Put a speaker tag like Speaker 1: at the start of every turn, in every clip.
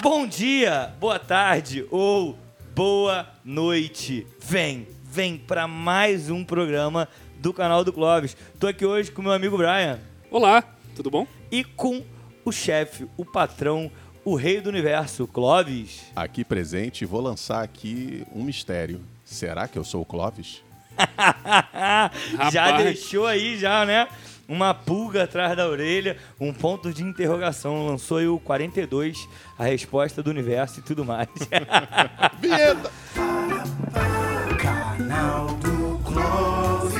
Speaker 1: Bom dia, boa tarde ou boa noite. Vem, vem para mais um programa do canal do Clóvis. Tô aqui hoje com meu amigo Brian
Speaker 2: Olá, tudo bom?
Speaker 1: e com o chefe, o patrão, o rei do universo, Clóvis.
Speaker 3: Aqui presente, vou lançar aqui um mistério. Será que eu sou o Clóvis?
Speaker 1: já deixou aí já, né? Uma pulga atrás da orelha, um ponto de interrogação. Lançou aí o 42, a resposta do universo e tudo mais.
Speaker 3: Vinheta!
Speaker 4: Canal do Clóvis.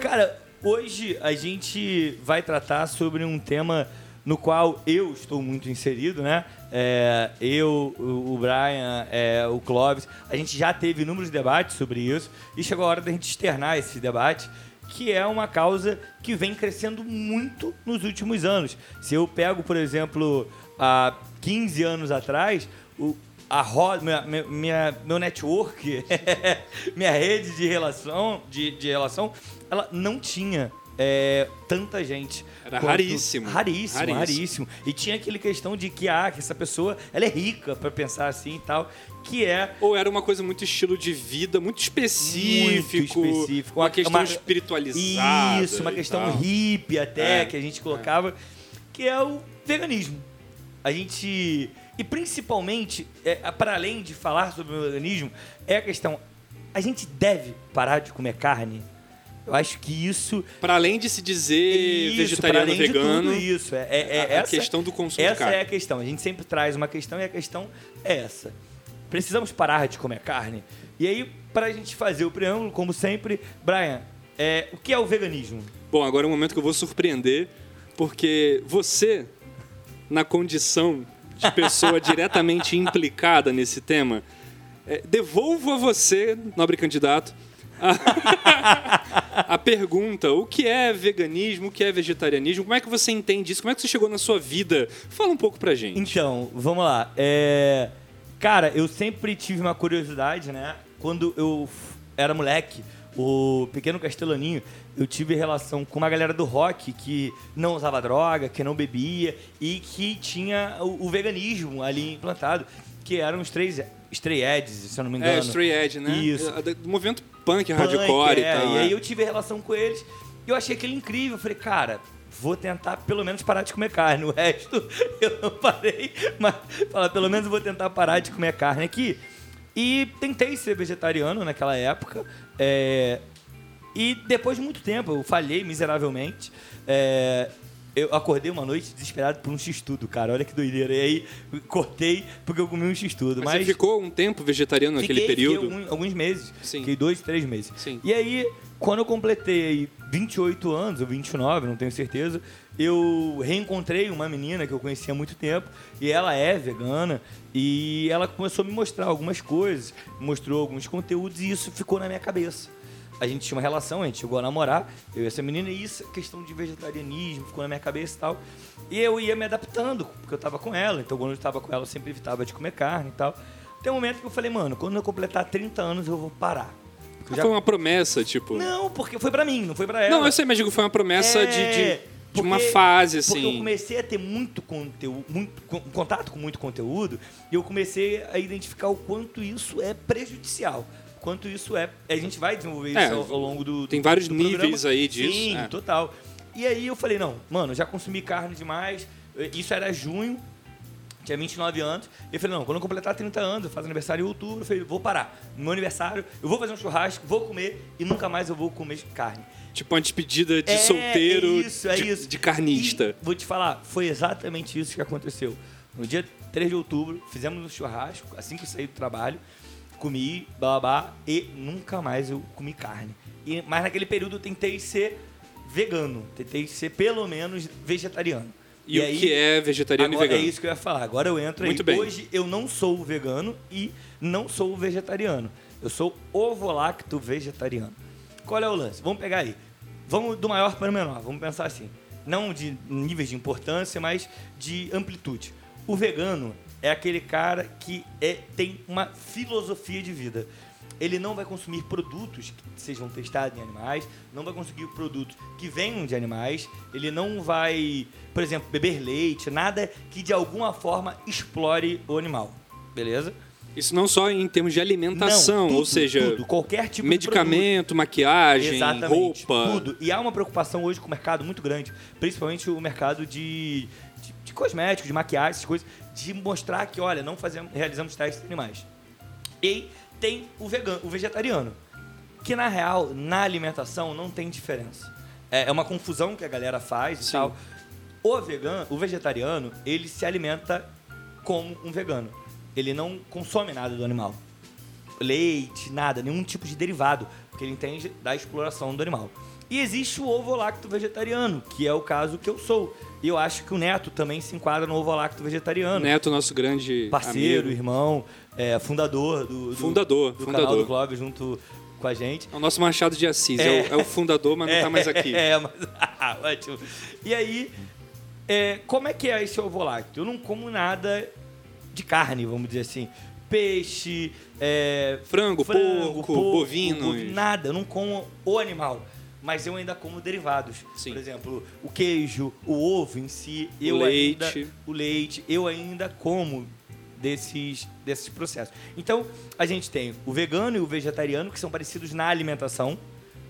Speaker 1: Cara, hoje a gente vai tratar sobre um tema no qual eu estou muito inserido, né? É, eu, o Brian, é, o Clóvis, a gente já teve inúmeros debates sobre isso e chegou a hora da gente externar esse debate, que é uma causa que vem crescendo muito nos últimos anos. Se eu pego, por exemplo, há 15 anos atrás, o, a roda, minha- minha- meu network, minha rede de relação, de, de relação, ela não tinha é, tanta gente.
Speaker 2: Era raríssimo.
Speaker 1: Raríssimo,
Speaker 2: Raríssimo.
Speaker 1: raríssimo. E tinha aquele questão de que, ah, que essa pessoa, ela é rica pra pensar assim e tal, que é
Speaker 2: Ou era uma coisa muito estilo de vida, muito específico.
Speaker 1: Muito específico.
Speaker 2: Uma
Speaker 1: Uma-
Speaker 2: questão
Speaker 1: uma-
Speaker 2: espiritualizada.
Speaker 1: Isso, uma questão
Speaker 2: tal.
Speaker 1: hippie até,
Speaker 2: É,
Speaker 1: que a gente colocava, que é o veganismo. A gente. E principalmente, é, para além de falar sobre o veganismo, é a questão. A gente deve parar de comer carne? Eu acho que isso.
Speaker 2: Pra além de se dizer
Speaker 1: isso, para
Speaker 2: vegetariano,
Speaker 1: além
Speaker 2: vegano,
Speaker 1: de tudo isso. É, é- é
Speaker 2: a-
Speaker 1: essa,
Speaker 2: questão do consumo de
Speaker 1: Essa é a questão. A gente sempre traz uma questão e a questão é essa. Precisamos parar de comer carne? E aí, para a gente fazer o preâmbulo, como sempre, Brian, é, o que é o veganismo?
Speaker 2: Bom, agora é um momento que eu vou surpreender, porque você, na condição de pessoa diretamente implicada nesse tema, é, devolvo a você, nobre candidato, a, a pergunta: o que é veganismo, o que é vegetarianismo, como é que você entende isso, como é que você chegou na sua vida? Fala um pouco pra gente.
Speaker 1: Então, vamos lá. É, Cara, eu sempre tive uma curiosidade, né? Quando eu era moleque, o pequeno Castellaninho, eu tive relação com uma galera do rock que não usava droga, que não bebia e que tinha o, o veganismo ali implantado, que eram os três Stray Edges, se eu não me engano.
Speaker 2: É, Stray Edge, né?
Speaker 1: Isso.
Speaker 2: É, Do movimento punk, hardcore
Speaker 1: é,
Speaker 2: e tal.
Speaker 1: E
Speaker 2: né?
Speaker 1: aí eu tive relação com eles e eu achei aquele incrível. Eu falei, cara, vou tentar pelo menos parar de comer carne. O resto eu não parei, mas falar, pelo menos vou tentar parar de comer carne aqui. E tentei ser vegetariano naquela época. é, e depois de muito tempo, eu falhei miseravelmente. é, eu acordei uma noite desesperado por um x-tudo, cara. Olha que doideira. E aí cortei porque eu comi um x-tudo.
Speaker 2: Mas,
Speaker 1: Mas,
Speaker 2: você ficou um tempo vegetariano naquele período?
Speaker 1: fiquei algum- alguns meses.
Speaker 2: Sim.
Speaker 1: Fiquei dois, três meses.
Speaker 2: Sim.
Speaker 1: E aí, quando eu completei aí 28 anos, ou 29, não tenho certeza, eu reencontrei uma menina que eu conhecia há muito tempo, e ela é vegana, e ela começou a me mostrar algumas coisas, mostrou alguns conteúdos, e isso ficou na minha cabeça. A gente tinha uma relação, a gente chegou a namorar, eu e essa menina, e isso, questão de vegetarianismo, ficou na minha cabeça e tal. E eu ia me adaptando, porque eu tava com ela, então quando eu tava com ela, eu sempre evitava de comer carne e tal. Tem um momento que eu falei, mano, quando eu completar 30 anos, eu vou parar. Eu já-
Speaker 2: Foi uma promessa, tipo.
Speaker 1: Não, porque foi pra mim, não foi pra ela.
Speaker 2: Não, eu sei, mas digo, foi uma promessa
Speaker 1: É,
Speaker 2: de, de, de uma
Speaker 1: porque-
Speaker 2: fase,
Speaker 1: Porque eu
Speaker 2: assim.
Speaker 1: comecei a ter muito conteúdo, muito con- contato com muito conteúdo, e eu comecei a identificar o quanto isso é prejudicial. Quanto isso é. A gente vai desenvolver isso
Speaker 2: É,
Speaker 1: ao, ao longo do.
Speaker 2: tem
Speaker 1: do-
Speaker 2: vários
Speaker 1: do
Speaker 2: níveis
Speaker 1: programa.
Speaker 2: aí disso,
Speaker 1: Sim,
Speaker 2: é.
Speaker 1: total. E aí eu falei, não, mano, já consumi carne demais. Isso era junho, tinha 29 anos. E eu falei, não, quando eu completar 30 anos, eu faço aniversário em outubro, eu falei, vou parar. No meu aniversário, eu vou fazer um churrasco, vou comer e nunca mais eu vou comer carne.
Speaker 2: Tipo uma despedida de
Speaker 1: É,
Speaker 2: solteiro,
Speaker 1: é isso, é
Speaker 2: de,
Speaker 1: isso.
Speaker 2: de carnista.
Speaker 1: E vou te falar, foi exatamente isso que aconteceu. No dia 3 de outubro, fizemos um churrasco, assim que eu saí do trabalho, comi, blá, blá, blá, e nunca mais eu comi carne. E, mas naquele período eu tentei ser vegano, tentei ser pelo menos vegetariano.
Speaker 2: E, o que é vegetariano e vegano?
Speaker 1: é isso que eu ia falar. Agora eu entro
Speaker 2: Muito
Speaker 1: aí.
Speaker 2: bem.
Speaker 1: Hoje eu não sou vegano e não sou vegetariano. Eu sou ovo-lacto vegetariano. Qual é o lance? Vamos pegar aí. Vamos do maior para o menor. Vamos pensar assim. Não de níveis de importância, mas de amplitude. O vegano é aquele cara que é, tem uma filosofia de vida. ele não vai consumir produtos que sejam testados em animais, não vai conseguir produtos que venham de animais, ele não vai, por exemplo, beber leite, nada que de alguma forma explore o animal. Beleza?
Speaker 2: Isso não só em termos de alimentação,
Speaker 1: Não, tudo,
Speaker 2: ou seja,
Speaker 1: tudo, qualquer tipo de
Speaker 2: medicamento, maquiagem,
Speaker 1: Exatamente,
Speaker 2: roupa.
Speaker 1: tudo. E há uma preocupação hoje com o mercado muito grande, principalmente o mercado de, de, de cosméticos, de maquiagem, essas coisas, de mostrar que, olha, não fazemos, realizamos testes em animais. E tem o vegano, o vegetariano, que na real, na alimentação, não tem diferença. É, é uma confusão que a galera faz e
Speaker 2: Sim.
Speaker 1: tal. O vegano, o vegetariano, ele se alimenta como um vegano. Ele não consome nada do animal leite, nada, nenhum tipo de derivado, porque ele entende da exploração do animal. E existe o ovo-lacto vegetariano, que é o caso que eu sou. E eu acho que o Neto também se enquadra no ovo-lacto vegetariano.
Speaker 2: Neto, nosso grande
Speaker 1: Parceiro,
Speaker 2: amigo.
Speaker 1: irmão, é, fundador do, do,
Speaker 2: Fundador,
Speaker 1: do
Speaker 2: fundador.
Speaker 1: canal do Clóvis junto com a gente.
Speaker 2: É o nosso Machado de Assis. É, o, é o fundador, mas não tá mais aqui.
Speaker 1: É, mas... ah, ótimo. E aí, é, como é que é esse ovo lácteo? Eu não como nada de carne, vamos dizer assim. Peixe, é,
Speaker 2: Frango, porco, bovino.
Speaker 1: bovi- Nada, eu não como o animal. Mas eu ainda como derivados.
Speaker 2: Sim.
Speaker 1: Por exemplo, o queijo, o ovo em si, eu
Speaker 2: leite.
Speaker 1: ainda. O leite, eu ainda como desses, desses processos. Então, a gente tem o vegano e o vegetariano, que são parecidos na alimentação,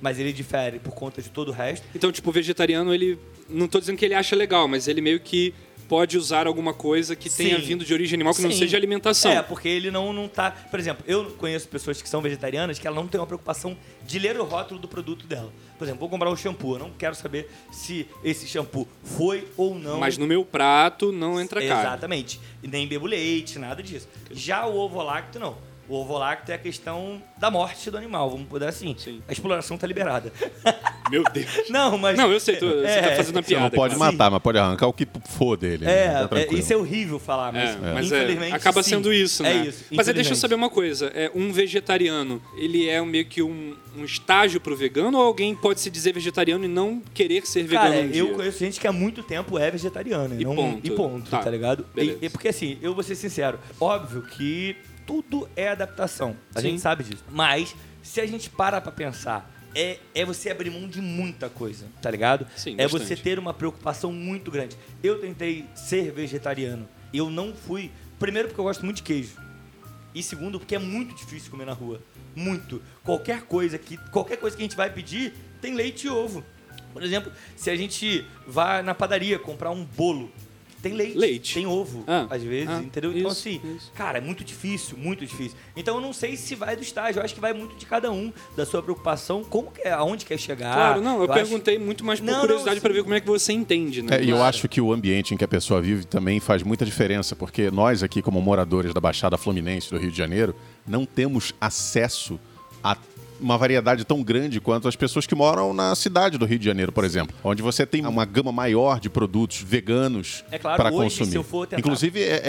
Speaker 1: mas ele difere por conta de todo o resto.
Speaker 2: Então, tipo, o vegetariano, ele. Não tô dizendo que ele acha legal, mas ele meio que pode usar alguma coisa que tenha
Speaker 1: Sim.
Speaker 2: vindo de origem animal que não
Speaker 1: Sim.
Speaker 2: seja alimentação.
Speaker 1: É, porque ele não, não tá. Por exemplo, eu conheço pessoas que são vegetarianas que ela não tem uma preocupação de ler o rótulo do produto dela. Por exemplo, vou comprar um shampoo, eu não quero saber se esse shampoo foi ou não.
Speaker 2: Mas no meu prato não entra carne.
Speaker 1: Exatamente. Nem bebo leite, nada disso. Já o ovo lácteo, não. O ovo lácteo é a questão da morte do animal, vamos poder assim.
Speaker 2: Sim.
Speaker 1: A exploração tá liberada.
Speaker 2: Meu Deus.
Speaker 1: não, mas.
Speaker 2: Não, eu sei, você
Speaker 1: É,
Speaker 2: tá fazendo uma
Speaker 3: Você não
Speaker 2: piada.
Speaker 3: pode
Speaker 2: cara.
Speaker 3: matar, mas pode arrancar o que for dele. né?
Speaker 1: É,
Speaker 3: Tá
Speaker 1: é, isso é horrível falar, mas,
Speaker 2: É, mas é,
Speaker 1: infelizmente.
Speaker 2: acaba
Speaker 1: sim.
Speaker 2: sendo isso, né?
Speaker 1: É isso.
Speaker 2: Mas é, deixa eu saber uma coisa. É, um vegetariano, ele é meio que um, um estágio pro vegano ou alguém pode se dizer vegetariano e não querer ser vegano
Speaker 1: Cara,
Speaker 2: um
Speaker 1: eu
Speaker 2: dia?
Speaker 1: conheço gente que há muito tempo é vegetariana.
Speaker 2: E
Speaker 1: não,
Speaker 2: ponto.
Speaker 1: E ponto,
Speaker 2: Tá,
Speaker 1: tá, ligado? E, e porque assim, eu vou ser sincero, óbvio que tudo é adaptação. A
Speaker 2: Sim.
Speaker 1: gente sabe disso. Mas, se a gente para pra pensar, é, é você abrir mão de muita coisa, tá ligado?
Speaker 2: Sim,
Speaker 1: é
Speaker 2: bastante.
Speaker 1: você ter uma preocupação muito grande. Eu tentei ser vegetariano. Eu não fui. Primeiro, porque eu gosto muito de queijo. E segundo, porque é muito difícil comer na rua. Muito. Qualquer coisa que, qualquer coisa que a gente vai pedir tem leite e ovo. Por exemplo, se a gente vai na padaria comprar um bolo, tem leite,
Speaker 2: Leite.
Speaker 1: tem ovo,
Speaker 2: Ah,
Speaker 1: às vezes,
Speaker 2: ah,
Speaker 1: entendeu? Então,
Speaker 2: isso,
Speaker 1: assim,
Speaker 2: isso.
Speaker 1: cara, é muito difícil, muito difícil. Então, eu não sei se vai do estágio, eu acho que vai muito de cada um, da sua preocupação, como que é, aonde quer chegar.
Speaker 2: Claro, não, eu,
Speaker 1: acho-
Speaker 2: perguntei muito mais por
Speaker 1: Não,
Speaker 2: curiosidade
Speaker 1: sim.
Speaker 2: ver como é que você entende, né?
Speaker 3: É, e eu
Speaker 1: Claro.
Speaker 3: acho que o ambiente em que a pessoa vive também faz muita diferença, porque nós aqui, como moradores da Baixada Fluminense do Rio de Janeiro, não temos acesso a uma variedade tão grande quanto as pessoas que moram na cidade do Rio de Janeiro, por exemplo, onde você tem uma gama maior de produtos veganos
Speaker 1: É claro,
Speaker 3: para consumir.
Speaker 1: se eu for tentar-
Speaker 3: Inclusive, é, é-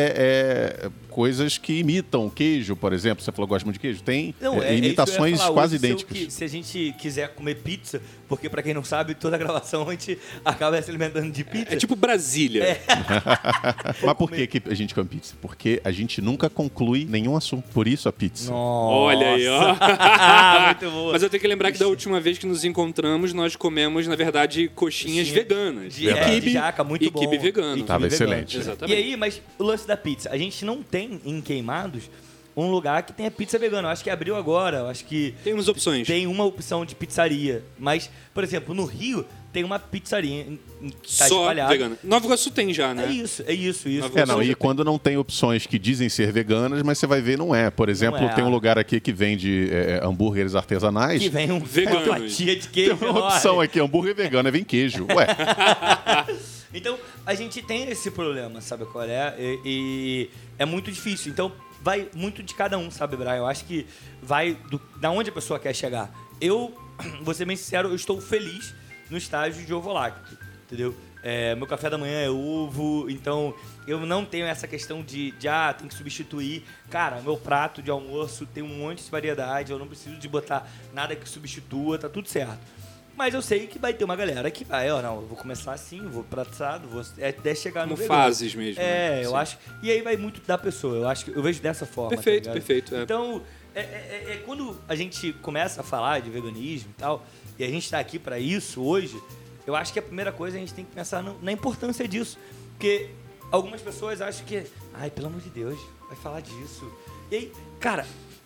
Speaker 3: é coisas que imitam queijo, por exemplo. Você falou que gosta muito de queijo. Tem
Speaker 1: Não,
Speaker 3: é,
Speaker 1: é, é que ia
Speaker 3: imitações
Speaker 1: falar.
Speaker 3: quase
Speaker 1: Hoje, se
Speaker 3: idênticas.
Speaker 1: qui- Se, a gente quiser comer pizza, porque pra quem não sabe, toda gravação a gente acaba se alimentando de pizza.
Speaker 2: É tipo Brasília.
Speaker 1: É.
Speaker 3: Mas por que, que a gente come pizza? Porque a gente nunca conclui nenhum assunto. Por isso a pizza.
Speaker 2: Olha aí, ó.
Speaker 1: Muito boa.
Speaker 2: Mas eu tenho que lembrar que da última vez que nos encontramos, nós comemos, na verdade, coxinhas
Speaker 1: Coxinha
Speaker 2: veganas.
Speaker 1: de, é, de jaca, muito
Speaker 2: e
Speaker 1: bom.
Speaker 2: quibe vegano.
Speaker 1: E
Speaker 3: Tava
Speaker 1: vegano.
Speaker 3: excelente.
Speaker 2: Exatamente.
Speaker 1: E aí, mas o lance da pizza, a gente não tem em Queimados um lugar que tenha pizza vegana. Eu acho que abriu agora, eu acho que
Speaker 2: Tem umas opções.
Speaker 1: tem uma opção de pizzaria. Mas, por exemplo, no Rio tem uma pizzaria em- em- que tá
Speaker 2: Só
Speaker 1: espalhada.
Speaker 2: vegana. Nova Iguaçu tem já, né?
Speaker 1: É isso, é isso, isso.
Speaker 2: Nova
Speaker 3: É, não, e
Speaker 2: já
Speaker 3: quando não tem opções que dizem ser veganas, mas você vai ver, não é. Por exemplo,
Speaker 1: é.
Speaker 3: tem um lugar aqui que vende é, hambúrgueres artesanais.
Speaker 1: Que vem um
Speaker 2: Veganos.
Speaker 1: uma fatia de
Speaker 3: Tem
Speaker 1: queijo.
Speaker 3: uma
Speaker 1: enorme.
Speaker 3: opção aqui, hambúrguer vegano, é vem queijo. Ué,
Speaker 1: Então, a gente tem esse problema, sabe qual é? E, e é muito difícil. Então, vai muito de cada um, sabe, Brian? Eu acho que vai do, da onde a pessoa quer chegar. Eu, vou ser bem sincero, eu estou feliz no estágio de ovo lácteo, entendeu? É, meu café da manhã é ovo, então eu não tenho essa questão de, de, ah, tem que substituir. Cara, meu prato de almoço tem um monte de variedade, eu não preciso de botar nada que substitua, tá tudo certo. Mas eu sei que vai ter uma galera que vai, ó, não, eu vou começar assim, vou pratizado, vou é, até chegar no
Speaker 2: Como
Speaker 1: vegano.
Speaker 2: fases mesmo.
Speaker 1: É,
Speaker 2: né?
Speaker 1: eu
Speaker 2: Sim.
Speaker 1: acho. E aí vai muito da pessoa. Eu acho que eu vejo dessa forma.
Speaker 2: Perfeito,
Speaker 1: tá
Speaker 2: perfeito, é.
Speaker 1: Então, é, é- é quando a gente começa a falar de veganismo e tal, e a gente tá aqui pra isso hoje, eu acho que a primeira coisa a gente tem que pensar no- na importância disso. Porque algumas pessoas acham que, ai, pelo amor de Deus, vai falar disso. E aí, cara,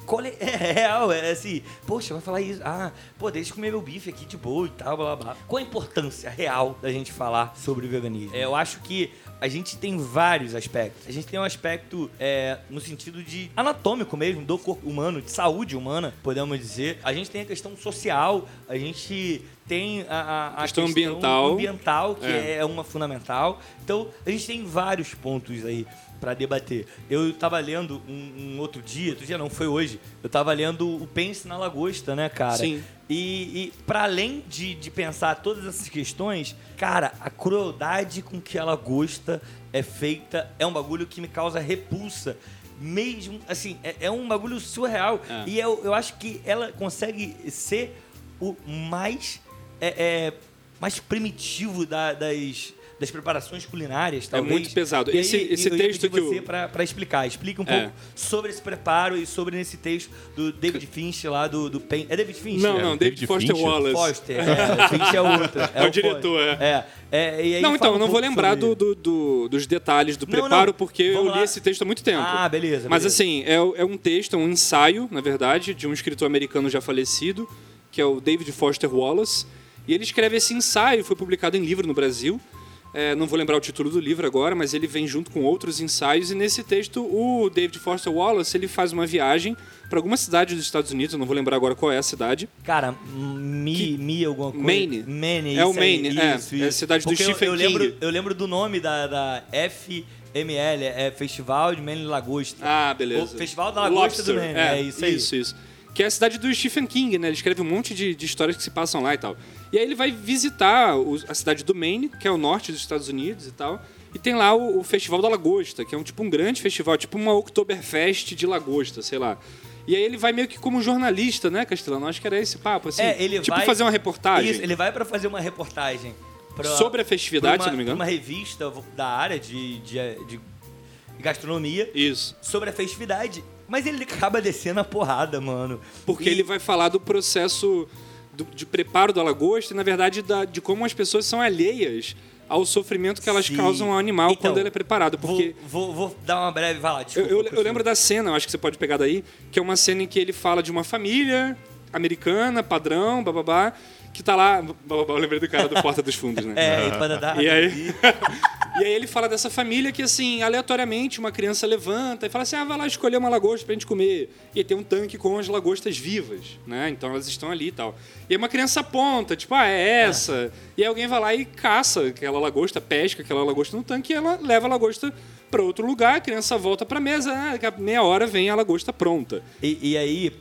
Speaker 1: qual é, real? É assim, poxa, vai falar isso. Ah, pô, deixa eu comer meu bife aqui de boa e tal, blá blá blá. Qual a importância real da gente falar sobre o veganismo? É, eu acho que a gente tem vários aspectos. A gente tem um aspecto é, no sentido de anatômico mesmo, do corpo humano, de saúde humana, podemos dizer. A gente tem a questão social, a gente tem a, a- a
Speaker 2: Questão ambiental.
Speaker 1: ambiental, que
Speaker 2: É.
Speaker 1: é. uma fundamental. Então, a gente tem vários pontos aí pra debater. Eu tava lendo um, um outro dia, outro dia não, foi hoje, eu tava lendo o Pense na Lagosta, né, cara?
Speaker 2: Sim.
Speaker 1: E, e para além de, de pensar todas essas questões, cara, a crueldade com que a lagosta é feita é um bagulho que me causa repulsa. Mesmo, assim, é, é um bagulho surreal.
Speaker 2: É.
Speaker 1: E eu, eu acho que ela consegue ser o mais, é, é, mais primitivo da- das, das preparações culinárias, talvez.
Speaker 2: É muito pesado.
Speaker 1: E aí,
Speaker 2: Esse- esse
Speaker 1: eu ia
Speaker 2: texto
Speaker 1: pedir
Speaker 2: que o-
Speaker 1: você pra, pra explicar. Explica um
Speaker 2: É.
Speaker 1: pouco sobre esse preparo e sobre esse texto do David Finch lá do, do Pen... É David Finch?
Speaker 2: Não,
Speaker 1: É.
Speaker 2: não, David
Speaker 3: David
Speaker 2: Foster
Speaker 3: Fincher?
Speaker 2: Wallace.
Speaker 1: Foster, é, Finch é outro.
Speaker 2: É o diretor,
Speaker 1: Foster. é. é e aí
Speaker 2: Não, então,
Speaker 1: fala
Speaker 2: eu não
Speaker 1: um
Speaker 2: vou lembrar do, do- do- dos detalhes do
Speaker 1: Não,
Speaker 2: preparo,
Speaker 1: não.
Speaker 2: porque eu
Speaker 1: Vamos
Speaker 2: li
Speaker 1: lá.
Speaker 2: esse texto há muito tempo.
Speaker 1: Ah, beleza,
Speaker 2: Mas
Speaker 1: beleza.
Speaker 2: assim, é, é um texto, é um ensaio, na verdade, de um escritor americano já falecido, que é o David Foster Wallace. E ele escreve esse ensaio, foi publicado em livro no Brasil. É, não vou lembrar o título do livro agora, mas ele vem junto com outros ensaios. E nesse texto, o David Foster Wallace ele faz uma viagem para alguma cidade dos Estados Unidos, eu não vou lembrar agora qual é a cidade.
Speaker 1: Cara, Mi, Mi alguma coisa?
Speaker 2: Maine.
Speaker 1: Maine,
Speaker 2: É o
Speaker 1: isso aí,
Speaker 2: Maine, é.
Speaker 1: isso,
Speaker 2: É a
Speaker 1: isso.
Speaker 2: cidade do
Speaker 1: Porque eu-
Speaker 2: Stephen
Speaker 1: eu, lembro,
Speaker 2: King.
Speaker 1: eu lembro do nome da, da FML, é Festival de Maine Lagosta.
Speaker 2: Ah, beleza.
Speaker 1: O Festival da Lagosta do
Speaker 2: Lobster,
Speaker 1: Maine, é isso aí.
Speaker 2: Isso, isso. Que é a cidade do Stephen King, né? Ele escreve um monte de, de histórias que se passam lá e tal. E aí ele vai visitar o- a cidade do Maine, que é o norte dos Estados Unidos e tal. E tem lá o, o Festival da Lagosta, que é um tipo um grande festival, tipo uma Oktoberfest de lagosta, sei lá. E aí ele vai meio que como jornalista, né, Castelano? Acho que era esse papo, assim.
Speaker 1: É, ele
Speaker 2: tipo
Speaker 1: vai-
Speaker 2: fazer uma reportagem
Speaker 1: Isso, ele vai pra fazer uma reportagem. pra-
Speaker 2: sobre a festividade,
Speaker 1: pra
Speaker 2: se
Speaker 1: uma,
Speaker 2: não me engano.
Speaker 1: Uma revista da área de, de, de gastronomia
Speaker 2: Isso.
Speaker 1: sobre a festividade. Mas ele acaba descendo a porrada, mano.
Speaker 2: Porque
Speaker 1: E-
Speaker 2: ele vai falar do processo do- de preparo da lagosta e, na verdade, da- de como as pessoas são alheias ao sofrimento que elas
Speaker 1: Sim.
Speaker 2: causam ao animal
Speaker 1: Então,
Speaker 2: quando ele é preparado. Porque
Speaker 1: Vou, vou, vou dar uma breve. Lá,
Speaker 2: eu, eu- eu lembro da cena, eu acho que você pode pegar daí, que é uma cena em que ele fala de uma família americana, padrão, bababá, que tá lá. Eu lembrei do cara do Porta dos Fundos, né?
Speaker 1: É, e para dar.
Speaker 2: E aí, e aí ele fala dessa família que, assim, aleatoriamente uma criança levanta e fala assim, ah, vai lá escolher uma lagosta pra gente comer. E aí tem um tanque com as lagostas vivas, né? Então elas estão ali e tal. E aí uma criança aponta, tipo, ah, é essa. E aí alguém vai lá e caça aquela lagosta, pesca aquela lagosta no tanque e ela leva a lagosta pra outro lugar, a criança volta pra mesa, daqui a meia hora vem a lagosta pronta.
Speaker 1: E, e aí,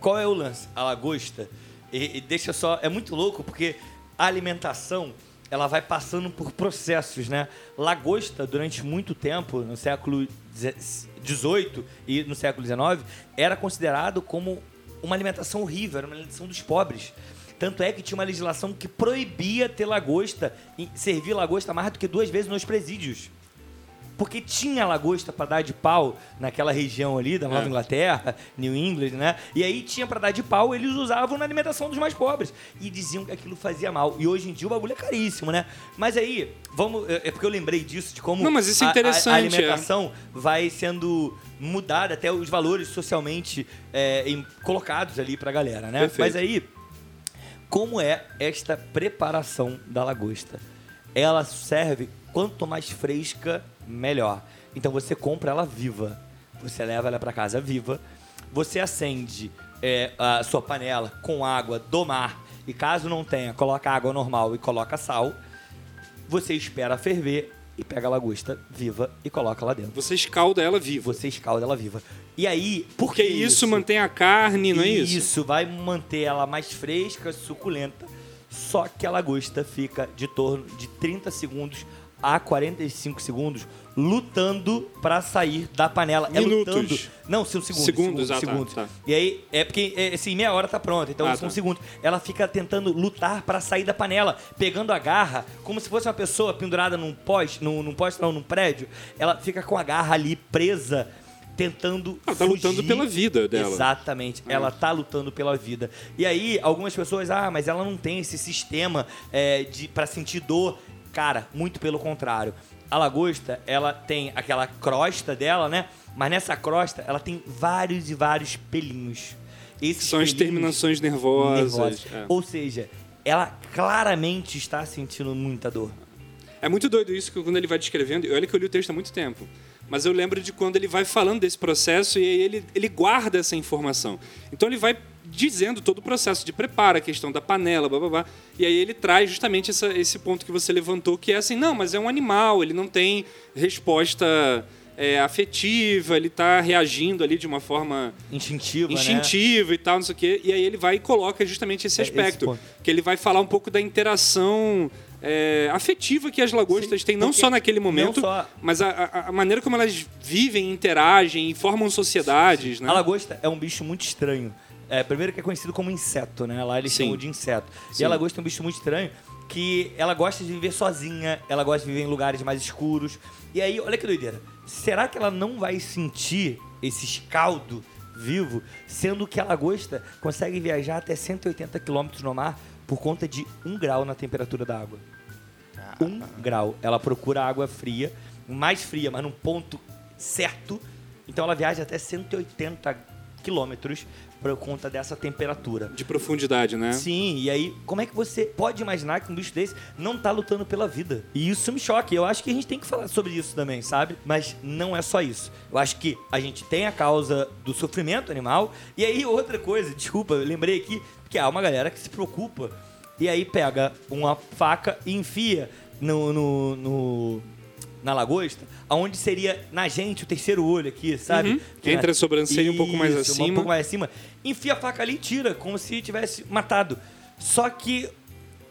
Speaker 1: qual é o lance? A lagosta, e, e deixa só, é muito louco porque a alimentação ela vai passando por processos, né? Lagosta, durante muito tempo, no século XVIII e no século XIX, era considerado como uma alimentação horrível, era uma alimentação dos pobres. Tanto é que tinha uma legislação que proibia ter lagosta, servir lagosta mais do que duas vezes nos presídios. Porque tinha lagosta para dar de pau naquela região ali da Nova
Speaker 2: É.
Speaker 1: Inglaterra, New England, né? E aí tinha para dar de pau, eles usavam na alimentação dos mais pobres. E diziam que aquilo fazia mal. E hoje em dia o bagulho é caríssimo, né? Mas aí, vamos. É é porque eu lembrei disso, de como
Speaker 2: Não, mas isso é
Speaker 1: a- a-
Speaker 2: interessante,
Speaker 1: a,
Speaker 2: é.
Speaker 1: alimentação vai sendo mudada, até os valores socialmente é, em- colocados ali pra galera, né?
Speaker 2: Perfeito.
Speaker 1: Mas aí, como é esta preparação da lagosta? Ela serve quanto mais fresca, melhor. Então você compra ela viva. Você leva ela para casa viva. Você acende é, a sua panela com água do mar. E caso não tenha, coloca água normal e coloca sal. Você espera ferver e pega a lagosta viva e coloca lá dentro.
Speaker 2: Você escalda ela viva.
Speaker 1: Você escalda ela viva. E aí, por
Speaker 2: Porque
Speaker 1: que
Speaker 2: isso, mantém a carne, não é isso?
Speaker 1: Isso, vai manter ela mais fresca, suculenta. Só que a lagosta fica de torno de 30 segundos a 45 segundos lutando pra sair da panela. É
Speaker 2: Minutos.
Speaker 1: lutando. Não, são segundos.
Speaker 2: Segundos,
Speaker 1: segundos,
Speaker 2: ah, tá,
Speaker 1: segundos.
Speaker 2: tá.
Speaker 1: E aí, é porque, é, assim, meia hora tá pronta, então
Speaker 2: Ah,
Speaker 1: são
Speaker 2: tá.
Speaker 1: segundos. Ela fica tentando lutar pra sair da panela, pegando a garra, como se fosse uma pessoa pendurada num poste, num, num poste, não, num prédio. Ela fica com a garra ali presa tentando.
Speaker 2: Ela tá lutando
Speaker 1: fugir.
Speaker 2: pela vida dela.
Speaker 1: Exatamente. Ela tá lutando pela vida. E aí, algumas pessoas, ah, mas ela não tem esse sistema é, de para sentir dor. Cara, muito pelo contrário. A lagosta, ela tem aquela crosta dela, né? Mas nessa crosta, ela tem vários e vários pelinhos. Esses
Speaker 2: São as terminações nervosas.
Speaker 1: nervosas.
Speaker 2: é.
Speaker 1: Ou seja, ela claramente está sentindo muita dor.
Speaker 2: É muito doido isso que quando ele vai descrevendo. Olha que eu li o texto há muito tempo. Mas eu lembro de quando ele vai falando desse processo e aí ele, ele guarda essa informação. Então ele vai dizendo todo o processo de preparo, a questão da panela, blá, blá, blá. E aí ele traz justamente essa- esse ponto que você levantou, que é assim, não, mas é um animal, ele não tem resposta é, afetiva, ele está reagindo ali de uma forma
Speaker 1: Instintiva, né?
Speaker 2: instintiva e tal, não sei o quê. E aí ele vai e coloca justamente esse
Speaker 1: É, esse
Speaker 2: aspecto. que ele vai falar um pouco da interação é, afetiva que as lagostas
Speaker 1: Sim,
Speaker 2: têm, não só naquele momento,
Speaker 1: só-
Speaker 2: mas a, a- a maneira como elas vivem, interagem e formam sociedades, né?
Speaker 1: A lagosta é um bicho muito estranho. É, primeiro que é conhecido como inseto, né? Lá eles
Speaker 2: Sim.
Speaker 1: chamam de inseto.
Speaker 2: Sim.
Speaker 1: E a lagosta é um bicho muito estranho que ela gosta de viver sozinha, ela gosta de viver em lugares mais escuros. E aí, olha que doideira. Será que ela não vai sentir esse escaldo vivo, sendo que a lagosta consegue viajar até 180 km no mar por conta de um grau na temperatura da água? um grau. Ela procura água fria, mais fria, mas num ponto certo. Então ela viaja até 180 quilômetros por conta dessa temperatura.
Speaker 2: De profundidade, né?
Speaker 1: Sim, e aí, como é que você pode imaginar que um bicho desse não tá lutando pela vida? E isso me choca. Eu acho que a gente tem que falar sobre isso também, sabe? Mas não é só isso. Eu acho que a gente tem a causa do sofrimento animal. E aí, outra coisa, desculpa, eu lembrei aqui que há uma galera que se preocupa. E aí pega uma faca e enfia no, no, no- na lagosta, aonde seria na gente o terceiro olho aqui, sabe?
Speaker 2: Uhum.
Speaker 1: Que na-
Speaker 2: a sobrancelha um pouco mais acima.
Speaker 1: Um pouco mais acima. Enfia a faca ali e tira, como se tivesse matado. Só que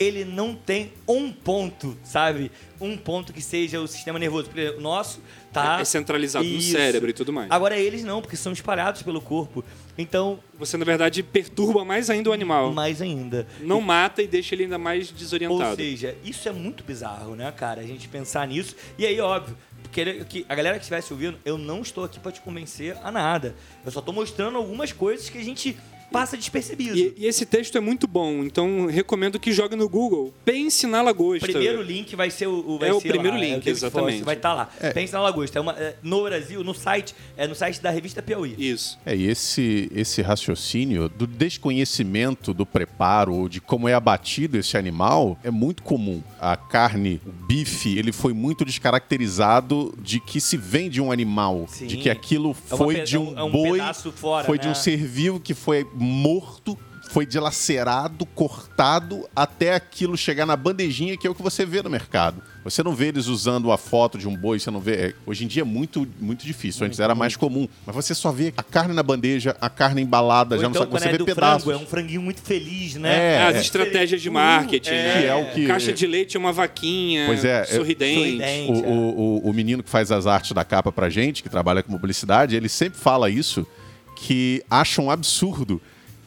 Speaker 1: ele não tem um ponto, sabe? Um ponto que seja o sistema nervoso. Porque o nosso tá.
Speaker 2: É centralizado no
Speaker 1: Isso.
Speaker 2: cérebro e tudo mais.
Speaker 1: Agora eles não, porque são espalhados pelo corpo. Então,
Speaker 2: Você, na verdade, perturba mais ainda o animal.
Speaker 1: mais ainda.
Speaker 2: Não mata e deixa ele ainda mais
Speaker 1: Ou
Speaker 2: desorientado.
Speaker 1: seja, isso é muito bizarro, né, cara? A gente pensar nisso. E aí, óbvio, porque que a galera que estivesse ouvindo, eu não estou aqui pra te convencer a nada. Eu só tô mostrando algumas coisas que a gente passa despercebido.
Speaker 2: E, e esse texto é muito bom, então recomendo que jogue no Google. Pense na lagosta.
Speaker 1: primeiro link vai ser o, o- vai
Speaker 2: É o
Speaker 1: ser
Speaker 2: primeiro
Speaker 1: lá,
Speaker 2: link,
Speaker 1: o David
Speaker 2: exatamente.
Speaker 1: Vai estar lá. Pensa na Lagosta. É uma, é, no Brasil, no site, é no site da revista Piauí.
Speaker 2: Isso.
Speaker 3: É, e esse, esse raciocínio do desconhecimento do preparo ou de como é abatido esse animal é muito comum. A carne, o bife, ele foi muito descaracterizado de que se vende um animal,
Speaker 1: Sim.
Speaker 3: de que aquilo
Speaker 1: É uma
Speaker 3: foi
Speaker 1: pe-
Speaker 3: de
Speaker 1: é
Speaker 3: um,
Speaker 1: um- é um
Speaker 3: boi,
Speaker 1: pedaço fora,
Speaker 3: foi de
Speaker 1: né?
Speaker 3: um ser vivo que foi morto, foi dilacerado, cortado até aquilo chegar na bandejinha que é o que você vê no mercado. Você não vê eles usando a foto de um boi, você não vê. é, Hoje em dia é muito, muito difícil. Antes era mais comum. Mas você só vê a carne na bandeja, a carne embalada,
Speaker 1: Ou
Speaker 3: já
Speaker 1: então,
Speaker 3: não sabe. Você
Speaker 1: é
Speaker 3: vê
Speaker 1: do
Speaker 3: pedaços.
Speaker 1: frango, é um franguinho muito feliz, né?
Speaker 3: É,
Speaker 2: As
Speaker 3: é.
Speaker 2: estratégias de
Speaker 1: Uh,
Speaker 2: marketing,
Speaker 1: é.
Speaker 2: né?
Speaker 3: Que é o que-
Speaker 2: Caixa de leite é uma vaquinha
Speaker 3: Pois é,
Speaker 2: sorridente.
Speaker 1: Sorridente.
Speaker 3: O,
Speaker 1: é.
Speaker 3: o, o, o menino que faz as artes da capa pra gente, que trabalha com publicidade, ele sempre fala isso, que acha um absurdo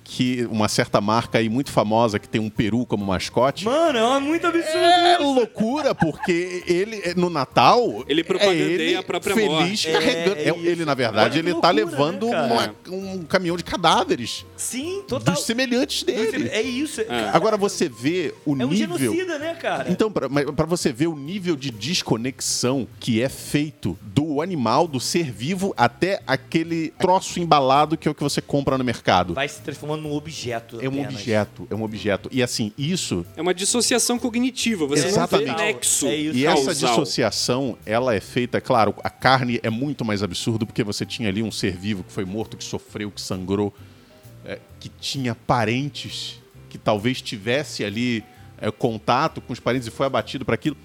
Speaker 3: que uma certa marca aí muito famosa que tem um peru como mascote.
Speaker 1: Mano, é muito absurdo.
Speaker 3: É loucura, porque ele, no Natal.
Speaker 2: Ele propagandeia
Speaker 3: é ele
Speaker 2: a própria
Speaker 3: feliz
Speaker 2: morte.
Speaker 3: carregando.
Speaker 1: É, é
Speaker 3: ele, na verdade,
Speaker 1: Olha
Speaker 3: ele tá
Speaker 1: loucura,
Speaker 3: levando
Speaker 1: né,
Speaker 3: uma- um caminhão de cadáveres
Speaker 1: Sim, total.
Speaker 3: dos semelhantes dele.
Speaker 1: É isso. cara.
Speaker 3: Agora você vê o
Speaker 1: é um
Speaker 3: nível.
Speaker 1: genocida, né, cara?
Speaker 3: Então, pra você ver o nível de desconexão que é feito do animal, do ser vivo, até aquele troço embalado que é o que você compra no mercado.
Speaker 1: Vai se transformando num objeto.
Speaker 3: É um
Speaker 1: apenas.
Speaker 3: objeto, é um objeto. E assim, isso
Speaker 2: É uma dissociação cognitiva. Você
Speaker 3: Exatamente.
Speaker 2: não vê nexo
Speaker 1: É isso.
Speaker 3: E essa dissociação, ela é feita, claro, a carne é muito mais absurdo porque você tinha ali um ser vivo que foi morto, que sofreu, que sangrou, é, que tinha parentes, que talvez tivesse ali é, contato com os parentes e foi abatido para aquilo.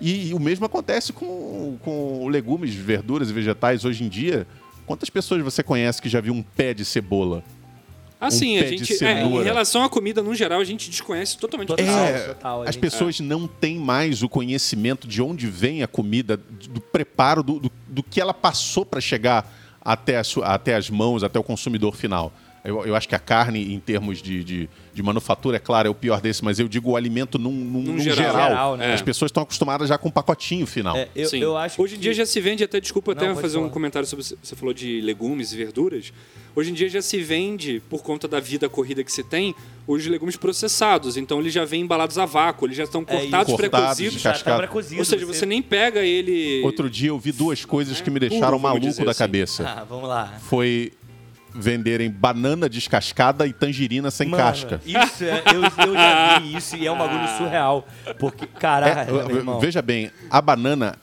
Speaker 3: E, e o mesmo acontece com, com legumes, verduras e vegetais hoje em dia. Quantas pessoas você conhece que já viu um pé de cebola?
Speaker 2: Assim,
Speaker 3: um
Speaker 2: a gente. é, em relação à comida, no geral, a gente desconhece totalmente
Speaker 1: Total.
Speaker 3: É,
Speaker 1: total, a
Speaker 3: as
Speaker 1: gente-
Speaker 3: pessoas não têm mais o conhecimento de onde vem a comida, do preparo, do, do, do que ela passou para chegar até su- até as mãos, até o consumidor final. Eu, eu acho que a carne, em termos de, de, de manufatura, é claro, é o pior desse, mas eu digo o alimento num, num,
Speaker 2: Num
Speaker 3: num
Speaker 2: geral.
Speaker 3: geral.
Speaker 1: Geral, né?
Speaker 3: As pessoas estão acostumadas já com um pacotinho final.
Speaker 1: É, eu,
Speaker 2: Sim.
Speaker 1: eu acho
Speaker 2: Hoje em
Speaker 1: que-
Speaker 2: dia já se vende, até desculpa até
Speaker 1: Não, pode
Speaker 2: fazer um
Speaker 1: falar.
Speaker 2: comentário sobre você falou de legumes e verduras. Hoje em dia já se vende por conta da vida corrida que se tem os legumes processados, então eles já vêm embalados a vácuo, eles já estão
Speaker 1: É,
Speaker 2: cortados,
Speaker 3: cortados,
Speaker 2: pré-cozidos.
Speaker 1: já tá pré-cozido,
Speaker 2: Ou seja, você nem pega ele
Speaker 3: Outro dia eu vi duas coisas que me
Speaker 2: puro,
Speaker 3: deixaram
Speaker 2: vamos
Speaker 3: maluco da
Speaker 2: assim.
Speaker 3: cabeça.
Speaker 1: Ah, vamos lá.
Speaker 3: Foi venderem banana descascada e tangerina sem
Speaker 1: Mano,
Speaker 3: casca.
Speaker 1: Isso, é, eu, eu já vi isso e é um bagulho surreal. Porque, caralho,
Speaker 3: É, veja bem, a banana.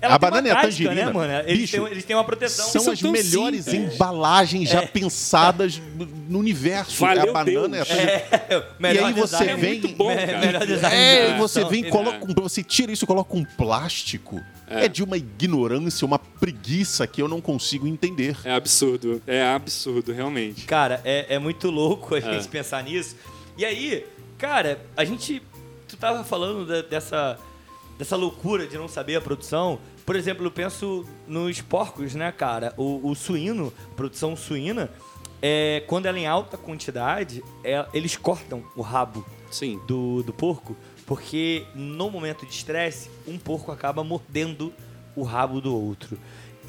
Speaker 3: É-
Speaker 1: Ela
Speaker 3: a banana e a tangerina.
Speaker 1: Né, mano? Eles,
Speaker 3: bicho,
Speaker 1: têm, eles têm uma proteção.
Speaker 3: são
Speaker 2: São
Speaker 3: as melhores
Speaker 2: simples.
Speaker 3: embalagens já
Speaker 1: É.
Speaker 3: pensadas no- no universo.
Speaker 2: Valeu
Speaker 3: é a banana e a
Speaker 2: Deus.
Speaker 3: tangerina.
Speaker 1: É, o melhor
Speaker 3: E aí você
Speaker 1: design.
Speaker 3: vem-
Speaker 2: muito bom, cara.
Speaker 3: É,
Speaker 1: de
Speaker 3: e você vem, coloca um, você tira isso e coloca um plástico. É. de uma ignorância, uma preguiça que eu não consigo entender.
Speaker 2: É absurdo, é absurdo, realmente.
Speaker 1: Cara, é, é muito louco a gente
Speaker 2: É.
Speaker 1: pensar nisso. E aí, cara, a gente. Tu tava falando da- dessa, dessa loucura de não saber a produção. Por exemplo, eu penso nos porcos, né, cara? O, o suíno, produção suína, é, quando ela é em alta quantidade, é- eles cortam o rabo
Speaker 2: Sim.
Speaker 1: do, do porco, porque no momento de estresse, um porco acaba mordendo o rabo do outro.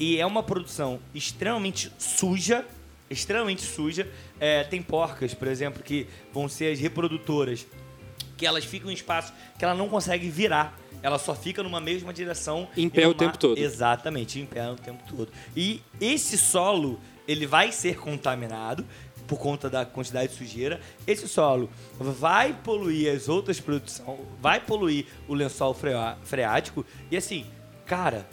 Speaker 1: E é uma produção extremamente suja, extremamente suja. É, tem porcas, por exemplo, que vão ser as reprodutoras, que elas ficam em espaços que ela não consegue virar. Ela só fica numa mesma direção.
Speaker 2: Em pé o tempo todo.
Speaker 1: Exatamente, em pé o tempo todo. E esse solo, ele vai ser contaminado por conta da quantidade de sujeira. Esse solo vai poluir as outras produções, vai poluir o lençol freático. E assim, cara,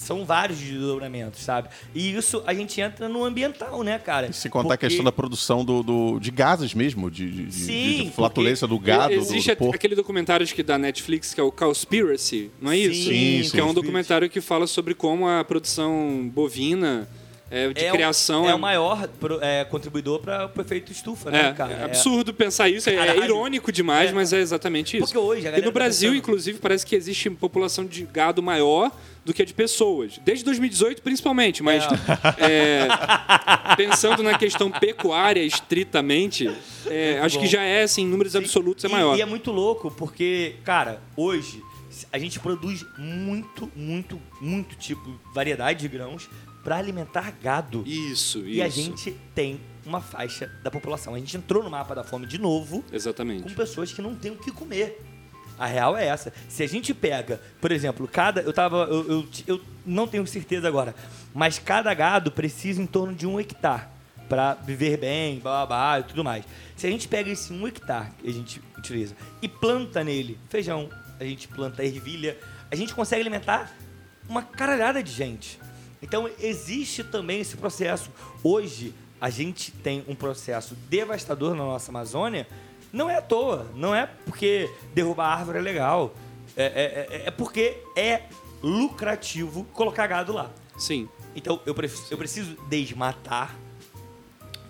Speaker 1: são vários desdobramentos, sabe? E isso a gente entra no ambiental, né, cara?
Speaker 3: E se contar
Speaker 1: Porque-
Speaker 3: a questão da produção do, do- de gases mesmo, de, de-
Speaker 1: Sim,
Speaker 3: de flatulência do gado, do,
Speaker 2: Existe
Speaker 3: do porco.
Speaker 2: aquele documentário que da Netflix que é o Cowspiracy, não é isso?
Speaker 1: Sim,
Speaker 3: sim.
Speaker 2: Que é um documentário que fala sobre como a produção bovina é, de
Speaker 1: é o-
Speaker 2: criação
Speaker 1: é, o maior pro- é, contribuidor para o efeito estufa, né,
Speaker 2: É,
Speaker 1: cara?
Speaker 2: é absurdo pensar isso, é, é irônico demais,
Speaker 1: É.
Speaker 2: mas é exatamente isso.
Speaker 1: Porque hoje a
Speaker 2: e no
Speaker 1: tá
Speaker 2: Brasil,
Speaker 1: pensando-
Speaker 2: inclusive, parece que existe população de gado maior do que a de pessoas. Desde 2018, principalmente, mas é, pensando na questão pecuária estritamente, é, acho
Speaker 1: bom.
Speaker 2: que já é, assim, em números absolutos é
Speaker 1: E-
Speaker 2: maior.
Speaker 1: E é muito louco, porque, cara, hoje a gente produz muito, muito, muito tipo, variedade de grãos para alimentar gado.
Speaker 2: Isso,
Speaker 1: E a
Speaker 2: isso.
Speaker 1: gente tem uma faixa da população. A gente entrou no mapa da fome de novo com
Speaker 2: Exatamente.
Speaker 1: pessoas que não têm o que comer. A real é essa. Se a gente pega, por exemplo, cada. Eu tava. Eu, eu, eu não tenho certeza agora, mas cada gado precisa em torno de um hectare para viver bem, blá, blá, blá e tudo mais. Se a gente pega esse um hectare que a gente utiliza e planta nele feijão, a gente planta ervilha, a gente consegue alimentar uma caralhada de gente. Então existe também esse processo. Hoje a gente tem um processo devastador na nossa Amazônia. Não é à toa, não é porque derrubar árvore é legal. É, é- é- é porque é lucrativo colocar gado lá.
Speaker 2: Sim.
Speaker 1: Então eu, pref- eu preciso desmatar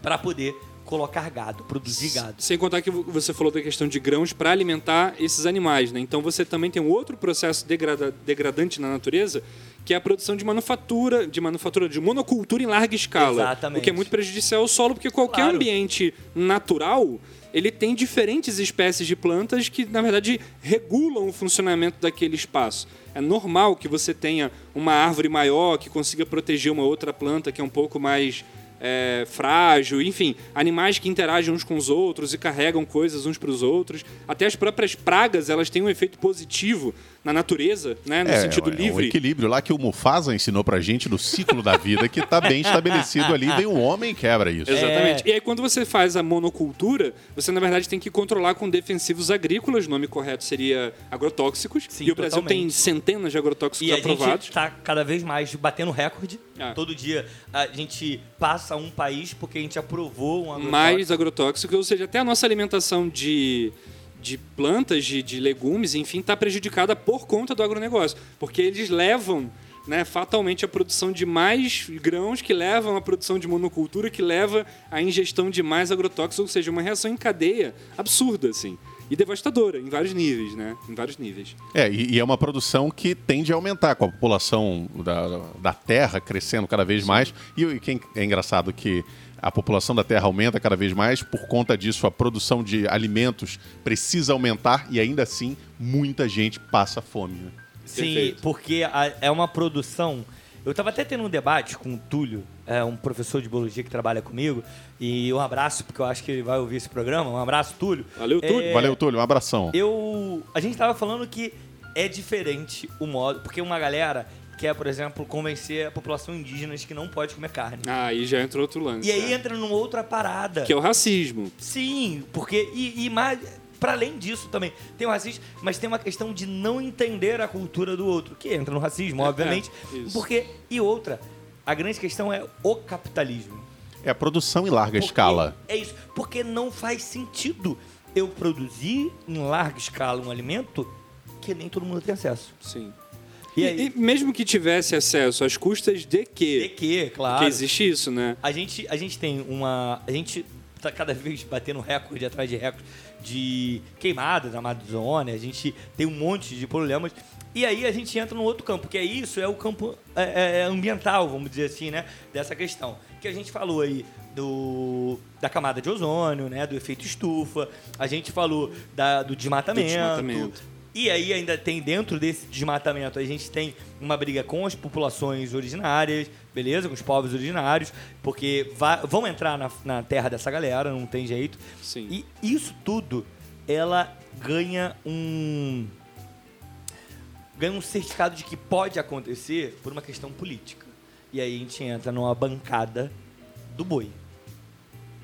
Speaker 1: para poder colocar gado, produzir gado.
Speaker 2: Sem contar que você falou da questão de grãos para alimentar esses animais, né? Então você também tem um outro processo degrada- degradante na natureza, que é a produção de manufatura, de manufatura de monocultura em larga escala.
Speaker 1: Exatamente.
Speaker 2: O que é muito prejudicial ao solo, porque qualquer
Speaker 1: Claro.
Speaker 2: ambiente natural, ele tem diferentes espécies de plantas que, na verdade, regulam o funcionamento daquele espaço. É normal que você tenha uma árvore maior que consiga proteger uma outra planta que é um pouco mais é, frágil, enfim, animais que interagem uns com os outros e carregam coisas uns para os outros. Até as próprias pragas, elas têm um efeito positivo na natureza, né, no
Speaker 3: É,
Speaker 2: sentido
Speaker 3: é um
Speaker 2: livre.
Speaker 3: equilíbrio lá que o Mufasa ensinou pra gente do ciclo da vida, que tá bem estabelecido ali, vem um homem e quebra isso.
Speaker 2: Exatamente.
Speaker 1: É.
Speaker 2: E aí, quando você faz a monocultura, você, na verdade, tem que controlar com defensivos agrícolas. O nome correto seria agrotóxicos.
Speaker 1: Sim,
Speaker 2: e o Brasil tem centenas de agrotóxicos
Speaker 1: E a
Speaker 2: aprovados.
Speaker 1: gente tá cada vez mais batendo recorde.
Speaker 2: Ah.
Speaker 1: Todo dia a gente passa um país porque a gente aprovou um agrotóxico.
Speaker 2: mais agrotóxicos, ou seja, até a nossa alimentação de, de plantas, de, de legumes, enfim, está prejudicada por conta do agronegócio. Porque eles levam né, fatalmente a produção de mais grãos, que levam à produção de monocultura, que leva à ingestão de mais agrotóxicos, ou seja, uma reação em cadeia absurda, assim. E devastadora, em vários níveis, né? Em vários níveis.
Speaker 3: É, e, e é uma produção que tende a aumentar com a população da, da terra crescendo cada vez mais. E, e que é engraçado que a população da Terra aumenta cada vez mais, por conta disso a produção de alimentos precisa aumentar e ainda assim muita gente passa fome. né?
Speaker 1: Sim,
Speaker 2: Perfeito.
Speaker 1: porque a- é uma produção. Eu estava até tendo um debate com o Túlio, é, um professor de biologia que trabalha comigo, e um abraço, porque eu acho que ele vai ouvir esse programa. Um abraço, Túlio.
Speaker 2: Valeu, Túlio.
Speaker 1: É,
Speaker 3: Valeu, Túlio, um abração.
Speaker 1: Eu. A gente tava falando que é diferente o modo. Porque uma galera quer, por exemplo, convencer a população indígena de que não pode comer carne.
Speaker 2: Ah, aí já entrou outro lance.
Speaker 1: E aí
Speaker 2: né?
Speaker 1: entra numa outra parada.
Speaker 2: Que é o racismo.
Speaker 1: Sim, porque. E, e mais. Para além disso também, tem o racismo, mas tem uma questão de não entender a cultura do outro, que entra no racismo,
Speaker 2: É,
Speaker 1: obviamente.
Speaker 2: é, isso.
Speaker 1: porque. E outra, a grande questão é o capitalismo.
Speaker 3: É a produção em larga
Speaker 1: Porque-
Speaker 3: escala.
Speaker 1: É isso. Porque não faz sentido eu produzir em larga escala um alimento que nem todo mundo tem acesso.
Speaker 2: Sim.
Speaker 1: E aí?
Speaker 2: e mesmo que tivesse acesso às custas de
Speaker 1: De
Speaker 2: quê?
Speaker 1: claro.
Speaker 2: Porque existe isso, né?
Speaker 1: A gente, a gente tem uma. A gente tá cada vez batendo recorde atrás de recorde de queimadas na Amazônia, a gente tem um monte de problemas. E aí a gente entra num outro campo, que é isso, é o campo é, é, ambiental, vamos dizer assim, né? Dessa questão. Que a gente falou aí do, da camada de ozônio, né? Do efeito estufa, a gente falou da, do desmatamento.
Speaker 2: desmatamento.
Speaker 1: E aí ainda tem dentro desse desmatamento, a gente tem uma briga com as populações originárias, beleza? Com os povos originários, porque vão entrar na, na terra dessa galera, não tem jeito.
Speaker 2: Sim.
Speaker 1: E isso tudo, ela ganha um ganha um certificado de que pode acontecer por uma questão política. E aí a gente entra numa bancada do boi.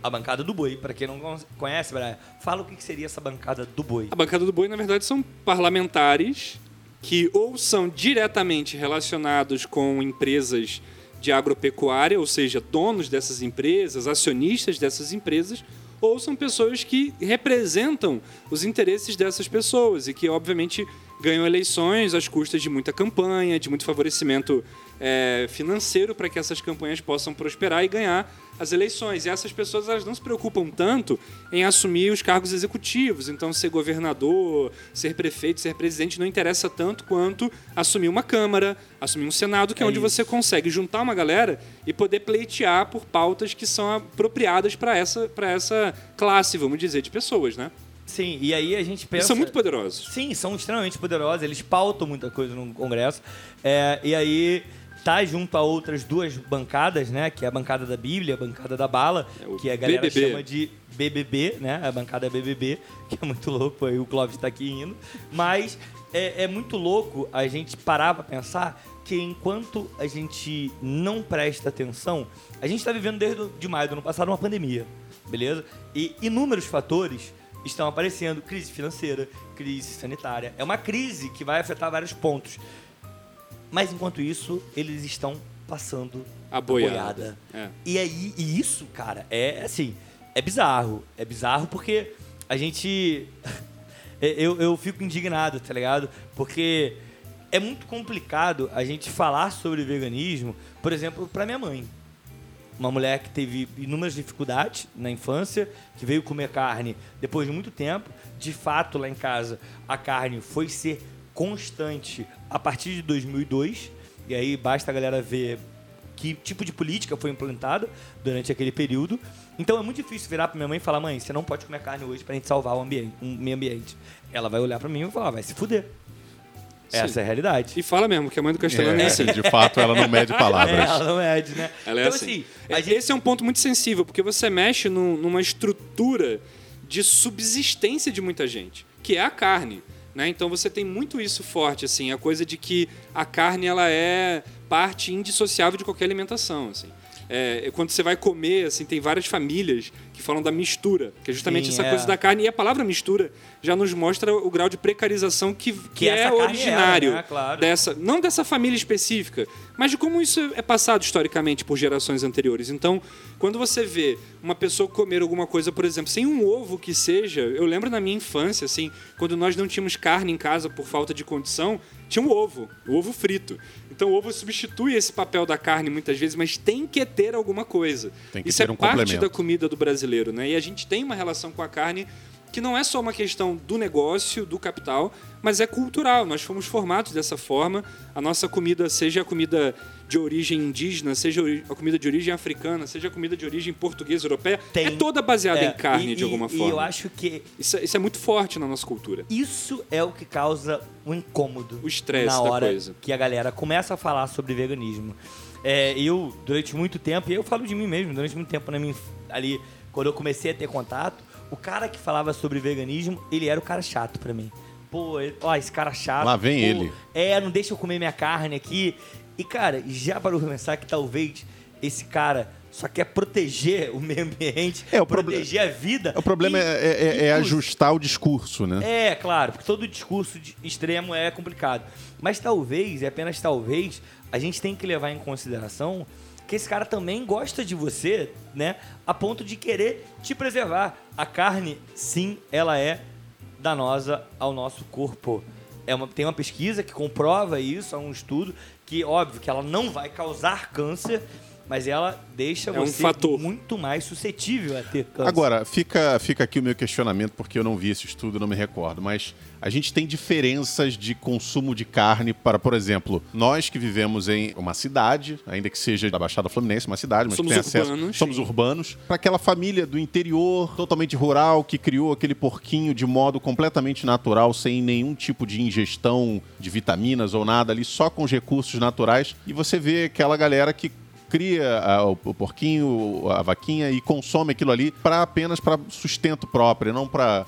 Speaker 1: A bancada do boi, para quem não con- conhece, Brian, fala o que seria essa bancada do boi.
Speaker 2: A bancada do boi, na verdade, são parlamentares que ou são diretamente relacionados com empresas de agropecuária, ou seja, donos dessas empresas, acionistas dessas empresas, ou são pessoas que representam os interesses dessas pessoas e que, obviamente, ganham eleições às custas de muita campanha, de muito favorecimento eh, financeiro para que essas campanhas possam prosperar e ganhar as eleições. E essas pessoas elas não se preocupam tanto em assumir os cargos executivos. Então, ser governador, ser prefeito, ser presidente não interessa tanto quanto assumir uma Câmara, assumir um Senado, que é,
Speaker 1: É
Speaker 2: onde
Speaker 1: isso.
Speaker 2: você consegue juntar uma galera e poder pleitear por pautas que são apropriadas para essa, pra essa classe, vamos dizer, de pessoas, né?
Speaker 1: Sim, e aí a gente pensa...
Speaker 2: Eles são muito poderosos.
Speaker 1: Sim, são extremamente poderosos, eles pautam muita coisa no Congresso. É, e aí tá junto a outras duas bancadas, né? Que é a bancada da Bíblia, a bancada da bala,
Speaker 2: É
Speaker 1: que a galera
Speaker 2: BBB.
Speaker 1: chama de BBB, né? A bancada BBB, que é muito louco, aí o Clóvis tá aqui indo. Mas é, é muito louco a gente parar pra pensar que enquanto a gente não presta atenção, a gente tá vivendo desde de maio do ano passado uma pandemia, beleza? E inúmeros fatores estão aparecendo, crise financeira, crise sanitária. É uma crise que vai afetar vários pontos. Mas enquanto isso, eles estão passando
Speaker 2: A boiada. É.
Speaker 1: E aí, e isso, cara, é assim, é bizarro. É bizarro porque a gente. eu, eu fico indignado, tá ligado? Porque é muito complicado a gente falar sobre veganismo, por exemplo, pra minha mãe. Uma mulher que teve inúmeras dificuldades na infância, que veio comer carne depois de muito tempo. De fato, lá em casa, a carne foi ser constante a partir de 2002. E aí basta a galera ver que tipo de política foi implantada durante aquele período. Então é muito difícil virar pra minha mãe e falar: mãe, você não pode comer carne hoje pra gente salvar o ambiente, o meio ambiente. Ela vai olhar pra mim e vai falar: vai se fuder. Essa
Speaker 2: Sim.
Speaker 1: é a realidade.
Speaker 2: E fala mesmo que a mãe do Castelano é,
Speaker 3: É,
Speaker 2: assim.
Speaker 3: de fato, ela não mede
Speaker 1: É,
Speaker 3: palavras.
Speaker 1: ela não mede, né?
Speaker 2: Ela é
Speaker 1: então,
Speaker 2: assim.
Speaker 1: assim,
Speaker 2: É,
Speaker 1: a gente
Speaker 2: Esse é um ponto muito sensível, porque você mexe num- numa estrutura de subsistência de muita gente, que é a carne. Né? Então você tem muito isso forte, assim, a coisa de que a carne ela é parte indissociável de qualquer alimentação. Assim. É, quando você vai comer, assim, tem várias famílias que falam da mistura, que é justamente
Speaker 1: Sim,
Speaker 2: essa
Speaker 1: é.
Speaker 2: coisa da carne. E a palavra mistura já nos mostra o grau de precarização que, que,
Speaker 1: essa
Speaker 2: é
Speaker 1: carne
Speaker 2: originário
Speaker 1: era, né? Claro.
Speaker 2: dessa, não dessa família específica, mas de como isso é passado historicamente por gerações anteriores. Então, quando você vê uma pessoa comer alguma coisa, por exemplo, sem um ovo que seja, eu lembro na minha infância, assim, quando nós não tínhamos carne em casa por falta de condição, tinha um ovo, o ovo frito. Então, o ovo substitui esse papel da carne muitas vezes, mas tem que ter alguma coisa.
Speaker 3: Tem que
Speaker 2: isso
Speaker 3: ter
Speaker 2: é
Speaker 3: um
Speaker 2: parte
Speaker 3: complemento.
Speaker 2: da comida do brasileiro, né? E a gente tem uma relação com a carne que não é só uma questão do negócio, do capital, mas é cultural. Nós fomos formados dessa forma. A nossa comida, seja a comida de origem indígena, seja a comida de origem africana, seja a comida de origem portuguesa, europeia,
Speaker 1: Tem-
Speaker 2: é toda baseada
Speaker 1: É,
Speaker 2: em carne,
Speaker 1: e-
Speaker 2: de alguma
Speaker 1: e-
Speaker 2: forma.
Speaker 1: E eu acho que
Speaker 2: Isso, é- isso é muito forte na nossa cultura.
Speaker 1: isso é o que causa o incômodo.
Speaker 2: O estresse
Speaker 1: na
Speaker 2: da
Speaker 1: hora
Speaker 2: coisa.
Speaker 1: que a galera começa a falar sobre veganismo. É, eu, durante muito tempo, e eu falo de mim mesmo, durante muito tempo na minha, ali, quando eu comecei a ter contato, o cara que falava sobre veganismo, ele era o cara chato pra mim. Pô, ele- ó, esse cara chato.
Speaker 3: Lá vem
Speaker 1: pô,
Speaker 3: ele.
Speaker 1: É, não deixa eu comer minha carne aqui. E, cara, já parou pra pensar que talvez esse cara só quer proteger o meio ambiente,
Speaker 3: É, o
Speaker 1: proteger a vida.
Speaker 3: O problema
Speaker 1: e-
Speaker 3: é, é- é
Speaker 1: inclusive-
Speaker 3: ajustar o discurso, né?
Speaker 1: é, claro, porque todo discurso de- extremo é complicado. Mas talvez, e apenas talvez, a gente tem que levar em consideração que esse cara também gosta de você, né? A ponto de querer te preservar. A carne, sim, ela é danosa ao nosso corpo. É uma, tem uma pesquisa que comprova isso, há um estudo, que óbvio que ela não vai causar câncer, mas ela deixa
Speaker 2: É um
Speaker 1: você
Speaker 2: fator.
Speaker 1: muito mais suscetível a ter câncer.
Speaker 3: Agora, fica, fica aqui o meu questionamento, porque eu não vi esse estudo, não me recordo, mas a gente tem diferenças de consumo de carne para, por exemplo, nós que vivemos em uma cidade, ainda que seja da Baixada Fluminense, uma cidade, mas
Speaker 2: Somos
Speaker 3: que tem acesso,
Speaker 2: urbanos,
Speaker 3: somos
Speaker 2: sim.
Speaker 3: urbanos, para aquela família do interior, totalmente rural, que criou aquele porquinho de modo completamente natural, sem nenhum tipo de ingestão de vitaminas ou nada ali, só com os recursos naturais, e você vê aquela galera que cria ah, o, o porquinho, a vaquinha e consome aquilo ali para apenas para sustento próprio, não para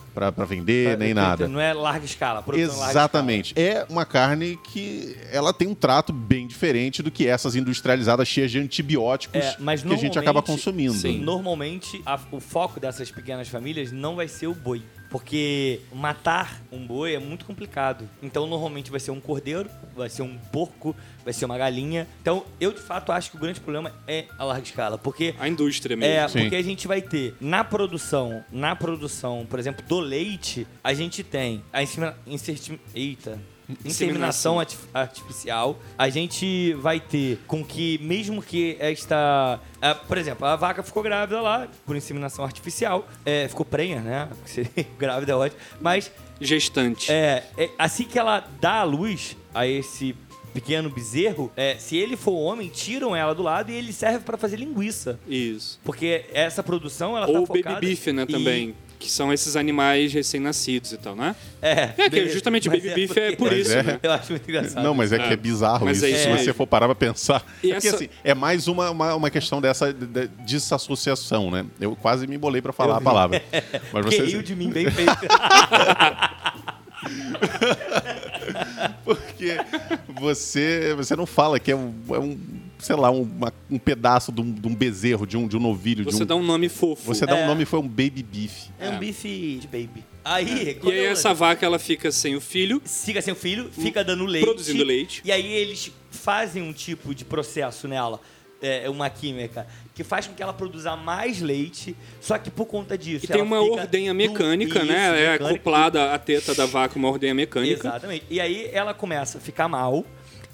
Speaker 3: vender nem nada.
Speaker 1: Não é larga escala. produção em larga
Speaker 3: Exatamente. É uma carne que ela tem um trato bem diferente do que essas industrializadas cheias de antibióticos
Speaker 1: É,
Speaker 3: que a gente acaba consumindo.
Speaker 2: Sim.
Speaker 1: Normalmente, a- o foco dessas pequenas famílias não vai ser o boi. Porque matar um boi é muito complicado. Então, normalmente vai ser um cordeiro, vai ser um porco, vai ser uma galinha. Então, eu de fato acho que o grande problema é a larga escala. Porque
Speaker 2: A indústria mesmo.
Speaker 1: é,
Speaker 3: Sim.
Speaker 1: porque a gente vai ter na produção, na produção, por exemplo, do leite, a gente tem a insemina, inserti- eita, inseminação arti- artificial. A gente vai ter com que, mesmo que esta. por exemplo, a vaca ficou grávida lá por inseminação artificial, é, ficou prenha, né? Grávida é ótimo. Mas
Speaker 2: Gestante.
Speaker 1: é, é, assim que ela dá a luz a esse pequeno bezerro, é, se ele for homem, tiram ela do lado e ele serve para fazer linguiça.
Speaker 2: Isso.
Speaker 1: Porque essa produção, ela
Speaker 2: Ou
Speaker 1: tá
Speaker 2: baby
Speaker 1: focada...
Speaker 2: beef, né,
Speaker 1: e-
Speaker 2: também. Que são esses animais recém-nascidos e tal, né?
Speaker 1: É,
Speaker 2: É, que justamente
Speaker 1: Mas
Speaker 2: baby beef é por
Speaker 3: Mas
Speaker 2: isso,
Speaker 3: é.
Speaker 2: né?
Speaker 1: Eu acho muito engraçado.
Speaker 3: Não, mas é, que
Speaker 2: É.
Speaker 3: é bizarro
Speaker 2: Mas
Speaker 3: isso,
Speaker 2: é
Speaker 3: se você for parar pra pensar.
Speaker 2: E
Speaker 3: é, porque,
Speaker 2: essa-
Speaker 3: assim, é mais uma, uma, uma questão dessa de- de- desassociação, né? Eu quase me embolei pra falar
Speaker 1: Eu
Speaker 3: a palavra. Mas
Speaker 1: Porque
Speaker 3: você,
Speaker 1: riu de mim bem feito.
Speaker 3: Porque você, você não fala que é um, é um, sei lá, um, uma- um pedaço de um, de um bezerro, de um, de um novilho. de
Speaker 2: Você
Speaker 3: um,
Speaker 2: dá um nome fofo.
Speaker 3: você dá
Speaker 1: É.
Speaker 3: um nome foi um baby beef.
Speaker 1: É um
Speaker 2: É.
Speaker 1: bife de baby. Aí,
Speaker 2: E
Speaker 1: quando
Speaker 2: aí essa vaca, ela fica sem o filho.
Speaker 1: siga sem o filho, fica dando leite.
Speaker 2: Produzindo leite.
Speaker 1: E aí eles fazem um tipo de processo nela, é, uma química, que faz com que ela produza mais leite, só que por conta disso.
Speaker 2: E tem uma
Speaker 1: fica
Speaker 2: ordenha
Speaker 1: do-
Speaker 2: mecânica,
Speaker 1: Isso,
Speaker 2: né? É
Speaker 1: mecânica.
Speaker 2: acoplada à teta da vaca uma ordenha mecânica.
Speaker 1: Exatamente. E aí ela começa a ficar mal.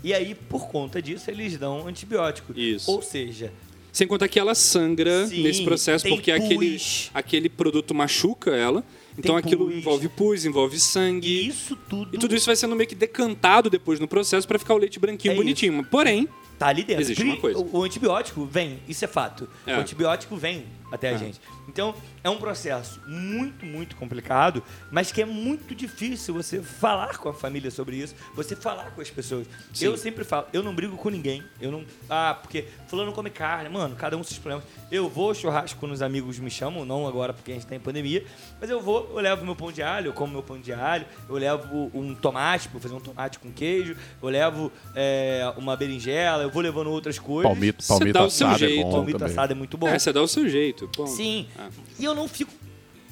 Speaker 1: E aí, por conta disso, eles dão antibiótico.
Speaker 2: Isso.
Speaker 1: Ou seja,
Speaker 2: Sem contar que ela sangra
Speaker 1: Sim,
Speaker 2: nesse processo, porque aquele,
Speaker 1: pus.
Speaker 2: aquele produto machuca ela. Então
Speaker 1: Tem
Speaker 2: aquilo
Speaker 1: pus.
Speaker 2: envolve pus, envolve sangue.
Speaker 1: isso tudo,
Speaker 2: E tudo isso vai sendo meio que decantado depois no processo pra ficar o leite branquinho,
Speaker 1: É
Speaker 2: bonitinho. Porém,
Speaker 1: tá ali dentro.
Speaker 2: Existe uma coisa.
Speaker 1: O, o antibiótico vem, isso é fato.
Speaker 2: É.
Speaker 1: O antibiótico vem até a
Speaker 2: É.
Speaker 1: gente. Então, é um processo muito, muito complicado, mas que é muito difícil você falar com a família sobre isso, você falar com as pessoas.
Speaker 2: Sim.
Speaker 1: Eu sempre falo, eu não brigo com ninguém. Eu não. Ah, porque fulano come carne, mano, cada um com seus problemas. Eu vou ao churrasco quando os amigos me chamam, não agora porque a gente tá em pandemia, mas eu vou, eu levo meu pão de alho, eu como meu pão de alho, eu levo um tomate, vou fazer um tomate com queijo, eu levo é, uma berinjela, eu vou levando outras coisas.
Speaker 3: Palmito, palmito
Speaker 2: dá o seu
Speaker 3: assado é bom
Speaker 1: Palmito
Speaker 3: também.
Speaker 1: assado é muito bom.
Speaker 2: é, você dá o seu jeito. Bom,
Speaker 1: Sim.
Speaker 2: É.
Speaker 1: E eu não fico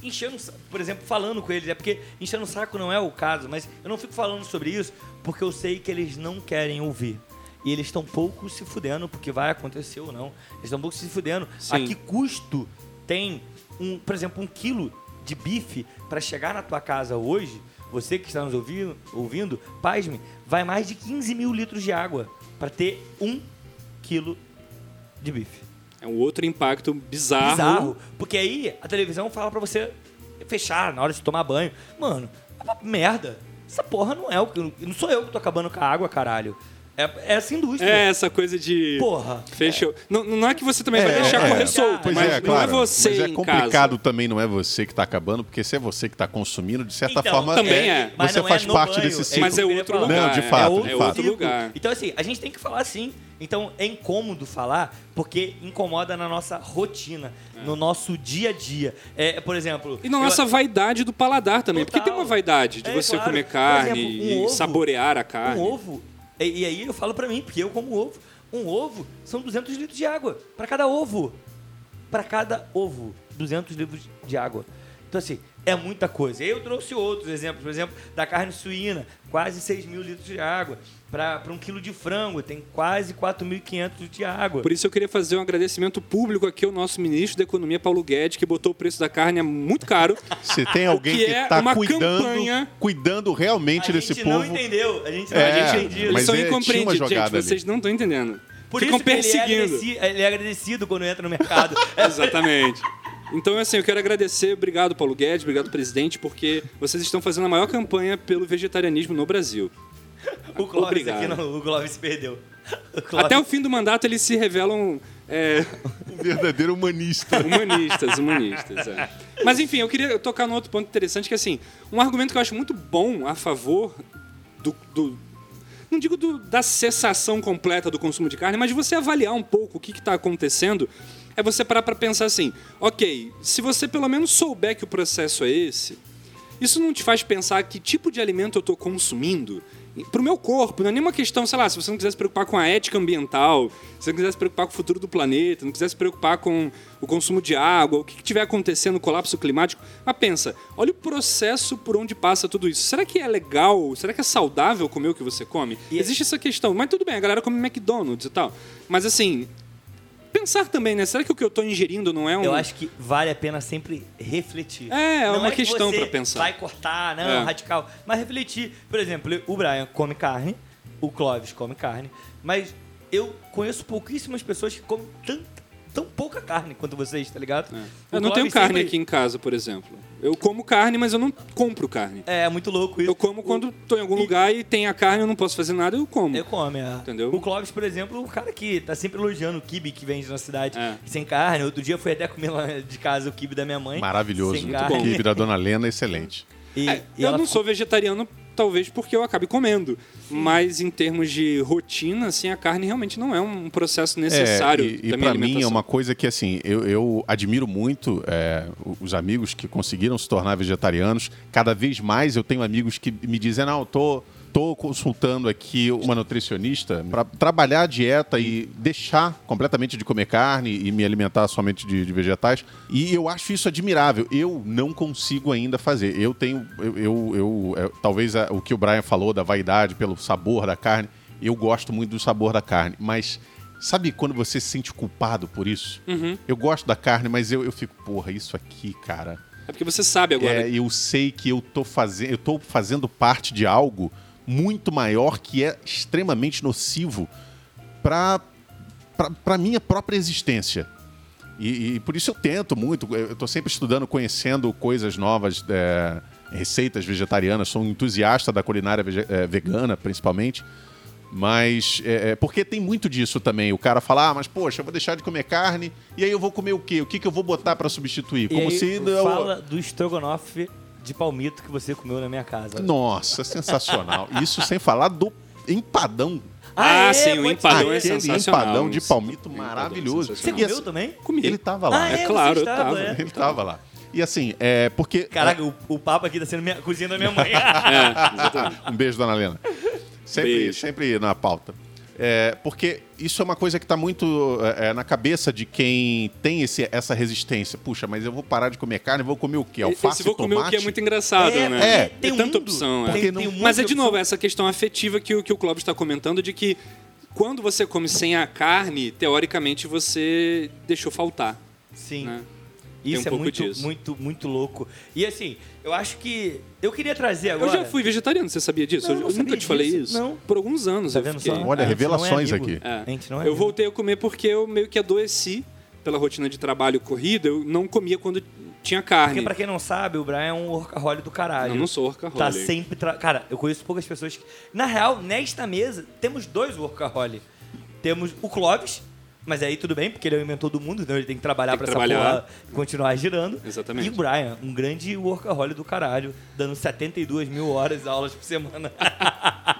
Speaker 1: enchendo, por exemplo, falando com eles. É porque enchendo o saco não é o caso, mas eu não fico falando sobre isso porque eu sei que eles não querem ouvir. E eles estão pouco se fudendo, porque vai acontecer ou não. Eles estão pouco se fudendo. A
Speaker 2: Sim.
Speaker 1: que custo tem, um, por exemplo, um quilo de bife para chegar na tua casa hoje? Você que está nos ouvindo, ouvindo pasme, vai mais de 15 mil litros de água para ter um quilo de bife
Speaker 2: É um outro impacto bizarro.
Speaker 1: bizarro. Porque aí a televisão fala pra você fechar na hora de tomar banho. Mano, é merda. Essa porra não é o que. Não sou eu que tô acabando com a água, caralho. É, é essa indústria.
Speaker 2: É, essa coisa de.
Speaker 1: Porra.
Speaker 2: Fechou. Não, não é que você também vai
Speaker 3: É,
Speaker 2: deixar
Speaker 3: é.
Speaker 2: correr solto, mas
Speaker 3: é,
Speaker 2: não
Speaker 3: claro.
Speaker 2: é você
Speaker 3: Mas é complicado
Speaker 2: casa.
Speaker 3: também, não é você que está acabando, porque se é você que está consumindo, de certa
Speaker 1: Então,
Speaker 3: forma,
Speaker 2: também é.
Speaker 3: Você
Speaker 1: é
Speaker 3: faz parte
Speaker 1: banho,
Speaker 3: desse
Speaker 1: é
Speaker 3: ciclo.
Speaker 2: Mas é outro lugar.
Speaker 3: Não, de
Speaker 2: é-
Speaker 3: fato,
Speaker 2: é
Speaker 3: de
Speaker 2: outro
Speaker 3: fato.
Speaker 2: lugar.
Speaker 1: Então, assim, a gente tem que falar assim. Então, é incômodo falar porque incomoda na nossa rotina, no nosso dia a dia. É, por exemplo.
Speaker 2: E na
Speaker 1: eu-
Speaker 2: nossa vaidade do paladar também. Porque
Speaker 1: Total.
Speaker 2: tem uma vaidade de
Speaker 1: É,
Speaker 2: você
Speaker 1: claro.
Speaker 2: comer carne
Speaker 1: exemplo, um
Speaker 2: e
Speaker 1: ovo-
Speaker 2: saborear a carne.
Speaker 1: Um ovo, e, e aí eu falo pra mim, porque eu como ovo. Um ovo são 200 litros de água pra cada ovo. Pra cada ovo, 200 litros de água. Então, assim, é muita coisa. Eu trouxe outros exemplos, por exemplo, da carne suína, quase 6 mil litros de água. Para um quilo de frango, tem quase 4.500 litros de água.
Speaker 2: Por isso eu queria fazer um agradecimento público aqui ao nosso ministro da Economia, Paulo Guedes, que botou o preço da carne a muito caro.
Speaker 3: Se tem alguém
Speaker 2: que
Speaker 3: que
Speaker 2: é
Speaker 3: está
Speaker 2: uma
Speaker 3: cuidando,
Speaker 2: campanha-
Speaker 3: cuidando realmente
Speaker 1: a
Speaker 3: desse
Speaker 1: gente não
Speaker 3: povo.
Speaker 1: entendeu. A gente não
Speaker 3: É,
Speaker 1: a gente entendeu.
Speaker 2: Eles
Speaker 3: mas
Speaker 2: são
Speaker 3: é, tinha uma
Speaker 2: incompreendidos. Gente,
Speaker 3: jogada ali.
Speaker 2: vocês não estão entendendo.
Speaker 1: Por
Speaker 2: Ficam
Speaker 1: isso que ele é,
Speaker 2: perseguindo.
Speaker 1: ele é agradecido quando entra no mercado.
Speaker 2: Exatamente. Então, assim, eu quero agradecer, obrigado Paulo Guedes, obrigado presidente, porque vocês estão fazendo a maior campanha pelo vegetarianismo no Brasil.
Speaker 1: o Clóvis
Speaker 2: Obrigado.
Speaker 1: aqui não, o Clóvis perdeu. O Clóvis-
Speaker 2: Até o fim do mandato eles se revelam é,
Speaker 3: Um verdadeiro humanista.
Speaker 2: humanistas, humanistas. é. Mas enfim, eu queria tocar num outro ponto interessante, que assim, um argumento que eu acho muito bom a favor do. do- não digo do- da cessação completa do consumo de carne, mas de você avaliar um pouco o que está acontecendo, é você parar para pensar assim: ok, se você pelo menos souber que o processo é esse, isso não te faz pensar que tipo de alimento eu estou consumindo? Pro meu corpo, não é nenhuma questão, sei lá, se você não quiser se preocupar com a ética ambiental, se você não quiser se preocupar com o futuro do planeta, não quiser se preocupar com o consumo de água, o que estiver acontecendo, o colapso climático. Mas pensa, olha o processo por onde passa tudo isso. Será que é legal? Será que é saudável comer o que você come?
Speaker 1: E-
Speaker 2: Existe essa questão. Mas tudo bem, a galera come McDonald's e tal. Mas assim, pensar também, né? Será que o que eu tô ingerindo não é um.
Speaker 1: Eu acho que vale a pena sempre refletir.
Speaker 2: É, é
Speaker 1: Não
Speaker 2: uma
Speaker 1: que
Speaker 2: questão
Speaker 1: você
Speaker 2: pra pensar.
Speaker 1: Vai cortar, não,
Speaker 2: É.
Speaker 1: radical. Mas refletir. Por exemplo, o Brian come carne, o Clóvis come carne, mas eu conheço pouquíssimas pessoas que comem tanta, tão pouca carne quanto vocês, tá ligado? O
Speaker 2: Eu não tenho carne
Speaker 1: sempre-
Speaker 2: aqui em casa, por exemplo. Eu como carne, mas eu não compro carne.
Speaker 1: É, muito louco isso.
Speaker 2: Eu como
Speaker 1: O-
Speaker 2: quando tô em algum
Speaker 1: e-
Speaker 2: lugar e tem a carne, eu não posso fazer nada, eu como.
Speaker 1: Eu come, é.
Speaker 2: Entendeu?
Speaker 1: O Clóvis, por exemplo, o cara que tá sempre elogiando o kibe que vende na cidade
Speaker 2: É.
Speaker 1: sem carne. Outro dia eu fui até comer lá de casa o kibe da minha mãe.
Speaker 3: Maravilhoso.
Speaker 1: Sem
Speaker 3: Muito
Speaker 1: carne.
Speaker 3: bom. equipe da Dona Lena, excelente.
Speaker 1: E,
Speaker 2: É,
Speaker 1: e
Speaker 2: eu
Speaker 1: ela
Speaker 2: não
Speaker 1: ficou-
Speaker 2: sou vegetariano, talvez porque eu acabe comendo. Mas em termos de rotina, assim, a carne realmente não é um processo necessário
Speaker 3: É, e, e para mim é uma coisa que assim eu, eu admiro muito é, os amigos que conseguiram se tornar vegetarianos. Cada vez mais eu tenho amigos que me dizem não, eu tô Tô consultando aqui uma nutricionista para trabalhar a dieta e deixar completamente de comer carne e me alimentar somente de, de vegetais. E eu acho isso admirável. Eu não consigo ainda fazer. Eu tenho, eu, eu, eu- é, talvez a- o que o Brian falou da vaidade pelo sabor da carne. Eu gosto muito do sabor da carne, mas Sabe quando você se sente culpado por isso?
Speaker 2: Uhum.
Speaker 3: Eu gosto da carne, mas eu, eu fico, porra, isso aqui, cara.
Speaker 2: É porque você sabe agora.
Speaker 3: É, eu sei que eu tô fazendo, eu tô fazendo parte de algo muito maior que é extremamente nocivo para para minha própria existência. E, e por isso eu tento muito. Eu estou sempre estudando, conhecendo coisas novas, é, receitas vegetarianas. Sou um entusiasta da culinária é, vegana, principalmente. Mas é, é, porque tem muito disso também. O cara fala, ah, mas poxa, eu vou deixar de comer carne e aí eu vou comer o quê? O que, que eu vou botar para substituir? Como se não-
Speaker 1: fala do estrogonofe de palmito que você comeu na minha casa.
Speaker 3: Nossa, sensacional. Isso sem falar do empadão.
Speaker 2: Ah,
Speaker 1: é?
Speaker 2: sim, o empadão é
Speaker 3: Aquele
Speaker 2: sensacional.
Speaker 3: empadão de palmito maravilhoso.
Speaker 1: Você
Speaker 2: sensacional.
Speaker 1: Comeu
Speaker 3: assim,
Speaker 1: também?
Speaker 2: Comi.
Speaker 3: Ele tava lá.
Speaker 1: Ah,
Speaker 2: É
Speaker 1: você
Speaker 2: claro, eu
Speaker 1: estava,
Speaker 2: tava.
Speaker 1: é.
Speaker 3: Ele tava lá. E assim, é porque.
Speaker 1: Caraca, o, o papo aqui tá sendo minha, cozinha da minha mãe.
Speaker 2: É.
Speaker 3: Um beijo, dona Helena. Sempre,
Speaker 2: Beijo.
Speaker 3: sempre na pauta. É, porque isso é uma coisa que está muito é, é, na cabeça de quem tem esse, essa resistência. Puxa, mas eu vou parar de comer carne, vou comer o quê? Alface,
Speaker 2: Esse vou comer
Speaker 3: tomate?
Speaker 2: o que é muito engraçado,
Speaker 1: É,
Speaker 2: né?
Speaker 3: é,
Speaker 1: tem
Speaker 2: é
Speaker 1: um
Speaker 2: tanta
Speaker 1: mundo.
Speaker 2: opção. é.
Speaker 1: Tem- tem um
Speaker 2: Mas é de novo essa questão afetiva que o, que o Clóvis está comentando de que quando você come sem a carne, teoricamente você deixou faltar.
Speaker 1: Sim.
Speaker 2: Né?
Speaker 1: Isso
Speaker 2: um
Speaker 1: é muito,
Speaker 2: disso.
Speaker 1: muito, muito louco. E assim, eu acho que. Eu queria trazer agora.
Speaker 2: Eu já fui vegetariano, você sabia disso?
Speaker 1: Não,
Speaker 2: eu
Speaker 1: não
Speaker 2: eu nunca
Speaker 1: sabia
Speaker 2: te falei
Speaker 1: disso.
Speaker 2: isso.
Speaker 1: Não.
Speaker 2: Por alguns anos
Speaker 1: Tá
Speaker 2: eu
Speaker 1: vendo
Speaker 2: fiquei.
Speaker 1: só?
Speaker 3: Olha,
Speaker 1: não é
Speaker 3: revelações
Speaker 1: amigo.
Speaker 3: aqui.
Speaker 2: É.
Speaker 1: A gente não é
Speaker 2: Eu voltei a comer porque eu meio que adoeci pela rotina de trabalho corrida. Eu não comia quando tinha carne.
Speaker 1: Porque pra quem não sabe, o Brian é um workaholic do caralho.
Speaker 2: Eu não sou workaholic.
Speaker 1: Tá sempre... Tra... Cara, eu conheço poucas pessoas que... Na real, nesta mesa, temos dois workaholic. Temos o Clóvis, mas aí tudo bem, porque ele é o inventor do mundo, então ele tem que trabalhar
Speaker 2: trabalhar.
Speaker 1: essa porra continuar girando.
Speaker 2: Exatamente.
Speaker 1: E o Brian, um grande workaholic do caralho, dando 72 mil horas aulas por semana.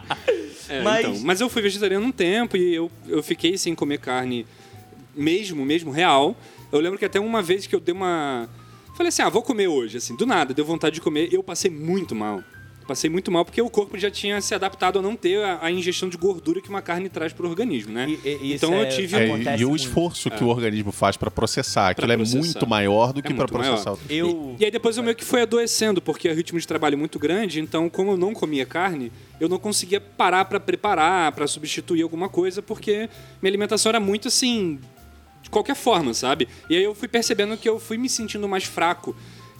Speaker 2: É,
Speaker 1: Mas-
Speaker 2: então, mas eu fui vegetariano um tempo e eu, eu fiquei sem comer carne mesmo, mesmo real. Eu lembro que até uma vez que eu dei uma. Falei assim, ah, vou comer hoje, assim, do nada, deu vontade de comer. Eu passei muito mal. Passei muito mal porque o corpo já tinha se adaptado a não ter a, a ingestão de gordura que uma carne traz pro organismo, né?
Speaker 1: E- e- e isso
Speaker 2: então eu
Speaker 1: é-
Speaker 2: tive.
Speaker 3: É,
Speaker 1: acontece
Speaker 3: e o
Speaker 1: muito.
Speaker 3: esforço que o organismo faz para processar, aquilo é
Speaker 2: processar.
Speaker 3: muito maior do que
Speaker 2: É
Speaker 3: para
Speaker 2: muito maior.
Speaker 3: processar
Speaker 1: Eu...
Speaker 2: E aí depois eu meio que fui adoecendo, porque é ritmo de trabalho muito grande, então como eu não comia carne, eu não conseguia parar pra preparar, pra substituir alguma coisa, porque minha alimentação era muito assim, de qualquer forma, sabe? E aí eu fui percebendo que eu fui me sentindo mais fraco.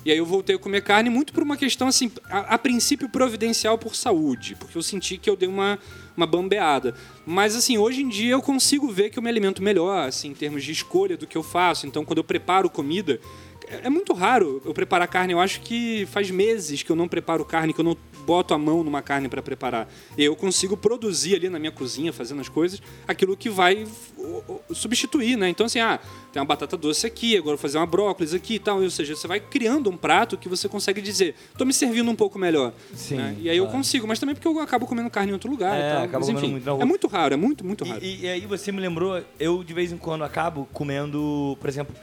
Speaker 2: E aí eu voltei a comer carne muito por uma questão assim, a, a princípio providencial por saúde, porque eu senti que eu dei uma uma bambeada. Mas assim, hoje em dia eu consigo ver que eu me alimento melhor, assim, em termos de escolha do que eu faço. Então, quando eu preparo comida, é muito raro eu preparar carne. Eu acho que faz meses que eu não preparo carne, que eu não boto a mão numa carne para preparar. Eu consigo produzir ali na minha cozinha, fazendo as coisas, aquilo que vai substituir, né? Então, assim, ah, tem uma batata doce aqui, agora eu vou fazer uma brócolis aqui e tal. Ou seja, você vai criando um prato que você consegue dizer, tô me servindo um pouco melhor.
Speaker 1: Sim,
Speaker 2: né? E aí eu
Speaker 1: claro.
Speaker 2: consigo, mas também porque eu acabo comendo carne em outro lugar
Speaker 1: É,
Speaker 2: e tal. Mas, enfim,
Speaker 1: muito
Speaker 2: é muito raro, é muito, muito raro.
Speaker 1: E, e aí você me lembrou, eu de vez em quando acabo comendo, por exemplo,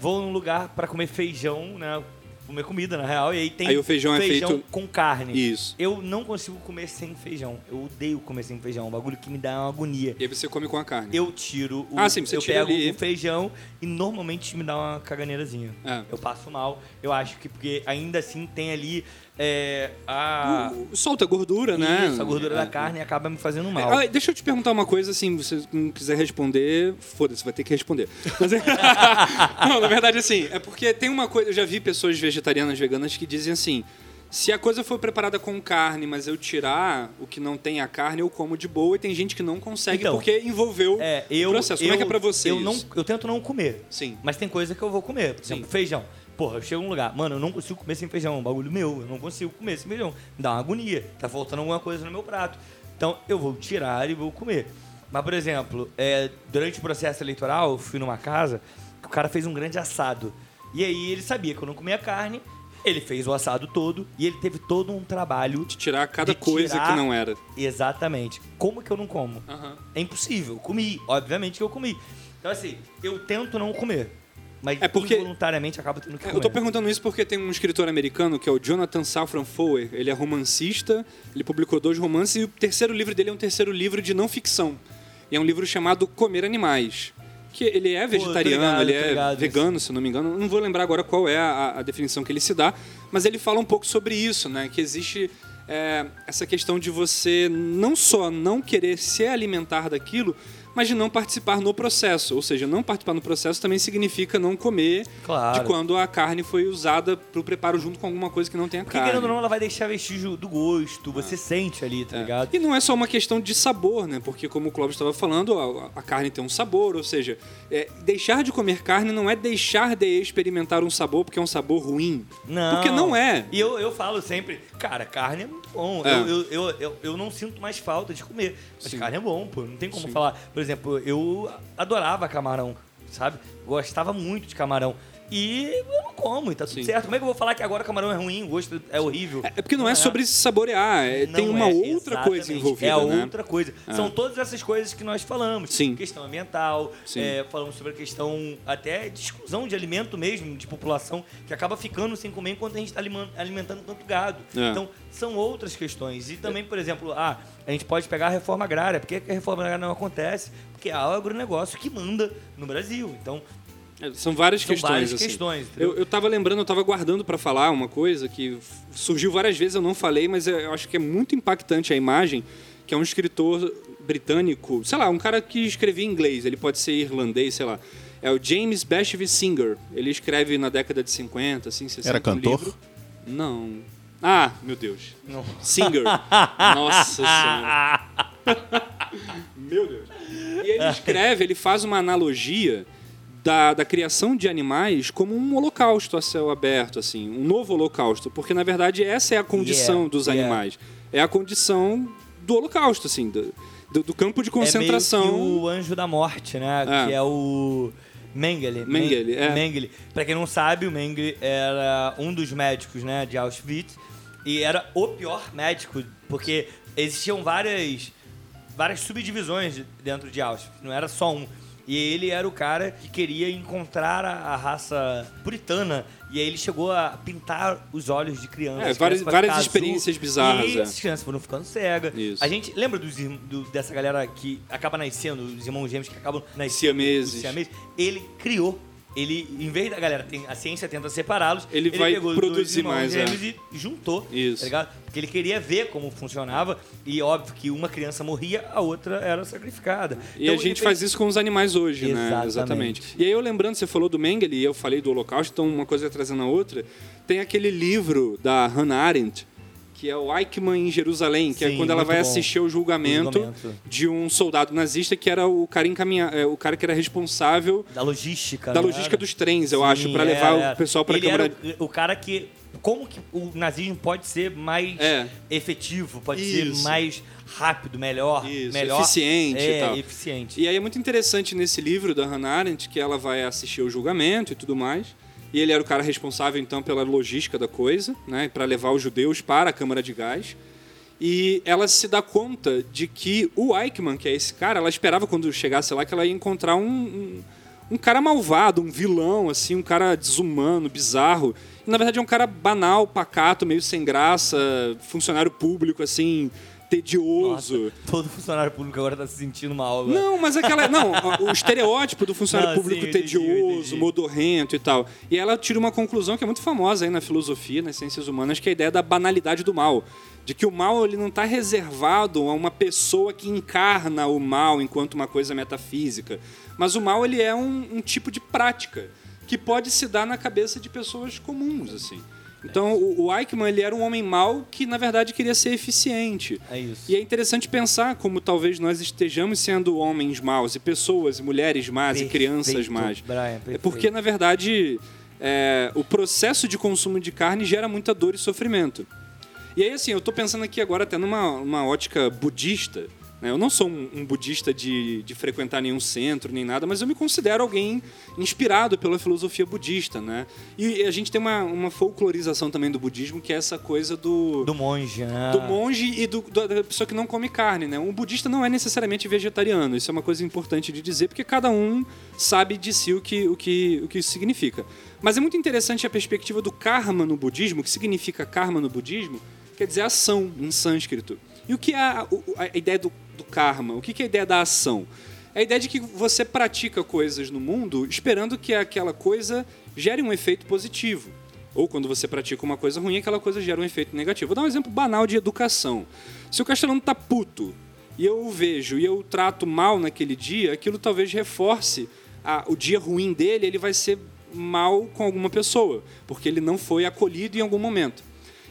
Speaker 1: vou num lugar pra comer feijão, né? Comer comida, na real, e aí tem
Speaker 2: Aí o feijão é feito-
Speaker 1: com carne.
Speaker 2: Isso.
Speaker 1: Eu não consigo comer sem feijão. Eu odeio comer sem feijão. É um bagulho que me dá uma agonia.
Speaker 2: E aí você come com a carne.
Speaker 1: Eu tiro o.
Speaker 2: Ah, sim, você
Speaker 1: eu
Speaker 2: tira
Speaker 1: pego
Speaker 2: ali.
Speaker 1: o feijão e normalmente me dá uma caganeirazinha.
Speaker 2: É.
Speaker 1: Eu passo mal. Eu acho que porque ainda assim tem ali é, a.
Speaker 2: O- Solta gordura, né?
Speaker 1: Isso, a gordura
Speaker 2: É.
Speaker 1: da carne acaba me fazendo mal.
Speaker 2: Ah, deixa eu te perguntar uma coisa, assim, se você não quiser responder, foda-se, vai ter que responder. Mas é- não, na verdade, assim, é porque tem uma coisa, eu já vi pessoas vegetarianas, veganas que dizem assim, se a coisa for preparada com carne, mas eu tirar o que não tem a carne, eu como de boa, e tem gente que não consegue
Speaker 1: Então,
Speaker 2: porque envolveu
Speaker 1: É, eu.
Speaker 2: o processo. Como é que é pra você
Speaker 1: eu, não,
Speaker 2: isso?
Speaker 1: eu tento não comer.
Speaker 2: Sim.
Speaker 1: Mas tem coisa que eu vou comer. Por
Speaker 2: Sim.
Speaker 1: exemplo, feijão. Porra, eu chego num lugar, mano, eu não consigo comer sem feijão, é um bagulho meu, eu não consigo comer sem feijão. Me dá uma agonia, tá faltando alguma coisa no meu prato. Então eu vou tirar e vou comer. Mas, por exemplo, é, durante o processo eleitoral, eu fui numa casa que o cara fez um grande assado. E aí ele sabia que eu não comia carne, ele fez o assado todo e ele teve todo um trabalho
Speaker 2: De tirar cada
Speaker 1: de
Speaker 2: coisa
Speaker 1: tirar-
Speaker 2: que não era.
Speaker 1: Exatamente. Como que eu não como?
Speaker 2: Aham.
Speaker 1: É impossível. Eu comi. Obviamente que eu comi. Então, assim, eu tento não comer. Mas
Speaker 2: É porque-
Speaker 1: involuntariamente acabo tendo que
Speaker 2: É,
Speaker 1: comer.
Speaker 2: Eu tô perguntando isso porque tem um escritor americano que é o Jonathan Safran Foer. Ele é romancista, ele publicou dois romances e o terceiro livro dele é um terceiro livro de não ficção. E é um livro chamado Comer Animais. Que ele é vegetariano,
Speaker 1: ligado,
Speaker 2: ele é vegano, se não me engano. Não vou lembrar agora qual é a, a definição que ele se dá, mas ele fala um pouco sobre isso, né? Que existe é, essa questão de você não só não querer se alimentar daquilo, mas de não participar no processo. Ou seja, não participar no processo também significa não comer
Speaker 1: Claro.
Speaker 2: de quando a carne foi usada para o preparo junto com alguma coisa que não tenha
Speaker 1: Porque
Speaker 2: carne.
Speaker 1: querendo ou não, ela vai deixar vestígio do gosto. Você sente ali, tá
Speaker 2: É.
Speaker 1: ligado?
Speaker 2: E não é só uma questão de sabor, né? Porque, como o Clóvis estava falando, a, a carne tem um sabor, ou seja, é, deixar de comer carne não é deixar de experimentar um sabor porque é um sabor ruim.
Speaker 1: Não.
Speaker 2: Porque não é.
Speaker 1: E eu, eu falo sempre, cara, carne é muito bom.
Speaker 2: É.
Speaker 1: Eu, eu, eu, eu, não sinto mais falta de comer. Mas
Speaker 2: Sim.
Speaker 1: carne é bom, pô. Não tem como
Speaker 2: Sim.
Speaker 1: falar. Por exemplo, eu adorava camarão, sabe? Gostava muito de camarão. E eu não como, e tá tudo
Speaker 2: Sim.
Speaker 1: certo. Como é que eu vou falar que agora camarão é ruim, o gosto é horrível?
Speaker 2: É porque não é sobre saborear, é- tem uma
Speaker 1: é,
Speaker 2: outra coisa envolvida.
Speaker 1: É
Speaker 2: né?
Speaker 1: outra coisa. São todas essas coisas que nós falamos.
Speaker 2: Sim.
Speaker 1: Questão ambiental, é, falamos sobre a questão até de exclusão de alimento mesmo, de população, que acaba ficando sem comer enquanto a gente está alimentando tanto gado.
Speaker 2: É.
Speaker 1: Então, são outras questões. E também, por exemplo, ah, a gente pode pegar a reforma agrária. Por que a reforma agrária não acontece? Porque é o agronegócio que manda no Brasil. Então,
Speaker 2: É, São várias
Speaker 1: São
Speaker 2: questões.
Speaker 1: várias
Speaker 2: assim.
Speaker 1: questões?
Speaker 2: Eu, eu tava lembrando, eu tava guardando para falar uma coisa que surgiu várias vezes, eu não falei, mas eu eu acho que é muito impactante a imagem, que é um escritor britânico, sei lá, um cara que escrevia em inglês, ele pode ser irlandês, sei lá. É o James Bashville Singer. Ele escreve na década de 50, assim, 60.
Speaker 3: Era
Speaker 2: um
Speaker 3: cantor?
Speaker 2: livro. Não. Ah, meu Deus.
Speaker 1: não.
Speaker 2: Singer. Nossa senhora. Meu Deus. E ele escreve, ele faz uma analogia da, da criação de animais como um holocausto a céu aberto, assim, um novo holocausto, porque na verdade essa é a condição
Speaker 1: Yeah,
Speaker 2: dos
Speaker 1: yeah.
Speaker 2: animais, é a condição do holocausto, assim, do, do, do campo de concentração.
Speaker 1: É meio que o anjo da morte, né?
Speaker 2: É.
Speaker 1: Que é o Mengele.
Speaker 2: Mengele, é.
Speaker 1: Mengele. Pra quem não sabe, o Mengele era um dos médicos, né, de Auschwitz. E era o pior médico, porque existiam várias, várias subdivisões dentro de Auschwitz. Não era só um. E ele era o cara que queria encontrar a, a raça puritana. E aí ele chegou a pintar os olhos de crianças.
Speaker 2: É,
Speaker 1: As
Speaker 2: várias-
Speaker 1: crianças
Speaker 2: várias
Speaker 1: ficar azul.
Speaker 2: experiências bizarras,
Speaker 1: E
Speaker 2: é.
Speaker 1: as crianças foram ficando cegas.
Speaker 2: Isso.
Speaker 1: A gente lembra dos, do- dessa galera que acaba nascendo, os irmãos gêmeos que acabam nascendo.
Speaker 2: Siameses.
Speaker 1: siameses. Ele criou. Ele, em vez da galera, tem, a ciência tenta separá-los.
Speaker 2: Ele vai
Speaker 1: pegou
Speaker 2: produzir mais, é.
Speaker 1: e juntou.
Speaker 2: Isso.
Speaker 1: Tá ligado? Porque ele queria ver como funcionava. E óbvio que uma criança morria, a outra era sacrificada.
Speaker 2: E
Speaker 1: Então,
Speaker 2: a gente
Speaker 1: ele
Speaker 2: faz
Speaker 1: fez-
Speaker 2: isso com os animais hoje, né?
Speaker 1: Exatamente.
Speaker 2: E aí eu lembrando, você falou do Mengele e eu falei do Holocausto, então uma coisa trazendo a outra. Tem aquele livro da Hannah Arendt, que é o Eichmann em Jerusalém, que é
Speaker 1: Sim,
Speaker 2: quando ela vai
Speaker 1: bom.
Speaker 2: assistir ao julgamento,
Speaker 1: O julgamento.
Speaker 2: de um soldado nazista que era o cara encaminha, é, o cara que era responsável
Speaker 1: Da logística.
Speaker 2: da
Speaker 1: não
Speaker 2: logística
Speaker 1: era?
Speaker 2: dos trens, eu
Speaker 1: Sim,
Speaker 2: acho, para levar
Speaker 1: era, era.
Speaker 2: o pessoal para a câmara.
Speaker 1: o, o cara que. Como que o nazismo pode ser mais
Speaker 2: É.
Speaker 1: efetivo, pode
Speaker 2: Isso.
Speaker 1: ser mais rápido, melhor,
Speaker 2: Isso,
Speaker 1: melhor
Speaker 2: eficiente
Speaker 1: é,
Speaker 2: e tal.
Speaker 1: eficiente.
Speaker 2: E aí é muito interessante nesse livro da Hannah Arendt que ela vai assistir ao julgamento e tudo mais. E ele era o cara responsável então pela logística da coisa, né, para levar os judeus para a câmara de gás. E ela se dá conta de que o Eichmann, que é esse cara, ela esperava quando chegasse lá que ela ia encontrar um, um, um cara malvado, um vilão, assim, um cara desumano, bizarro. E, na verdade é um cara banal, pacato, meio sem graça, funcionário público, assim, tedioso.
Speaker 1: Nossa, todo funcionário público agora tá se sentindo mal.
Speaker 2: Não, mas aquela. Não, o estereótipo do funcionário
Speaker 1: Não,
Speaker 2: público
Speaker 1: sim, entendi,
Speaker 2: tedioso, modorrento e tal. E ela tira uma conclusão que é muito famosa aí na filosofia, nas ciências humanas, que é a ideia da banalidade do mal. De que o mal ele não está reservado a uma pessoa que encarna o mal enquanto uma coisa metafísica. Mas o mal ele é um, um tipo de prática que pode se dar na cabeça de pessoas comuns, assim. Então, o, o Eichmann ele era um homem mau que, na verdade, queria ser eficiente.
Speaker 1: É isso.
Speaker 2: E é interessante pensar como talvez nós estejamos sendo homens maus e pessoas, e mulheres más e crianças
Speaker 1: Perfeito,
Speaker 2: más.
Speaker 1: Brian,
Speaker 2: É
Speaker 1: perfeito.
Speaker 2: porque, na verdade, é, o processo de consumo de carne gera muita dor e sofrimento. E aí, assim, eu tô pensando aqui agora até numa uma ótica budista. Né? Eu não sou um, um budista de, de frequentar nenhum centro, nem nada, mas eu me considero alguém inspirado pela filosofia budista, né? E a gente tem uma, uma folclorização também do budismo, que é essa coisa do,
Speaker 1: Do monge, né?
Speaker 2: do monge e do- da pessoa que não come carne, né? Um budista não é necessariamente vegetariano. Isso é uma coisa importante de dizer, porque cada um sabe de si o que, o que, o que isso significa. Mas é muito interessante a perspectiva do karma no budismo. O que significa karma no budismo? Quer dizer ação, em sânscrito. E o que é a, o- a ideia do, do karma? O que é a ideia da ação? É a ideia de que você pratica coisas no mundo esperando que aquela coisa gere um efeito positivo. Ou quando você pratica uma coisa ruim, aquela coisa gera um efeito negativo. Vou dar um exemplo banal de educação. Se o castelhano tá puto e eu o vejo e eu o trato mal naquele dia, aquilo talvez reforce a- o dia ruim dele, ele vai ser mal com alguma pessoa, porque ele não foi acolhido em algum momento.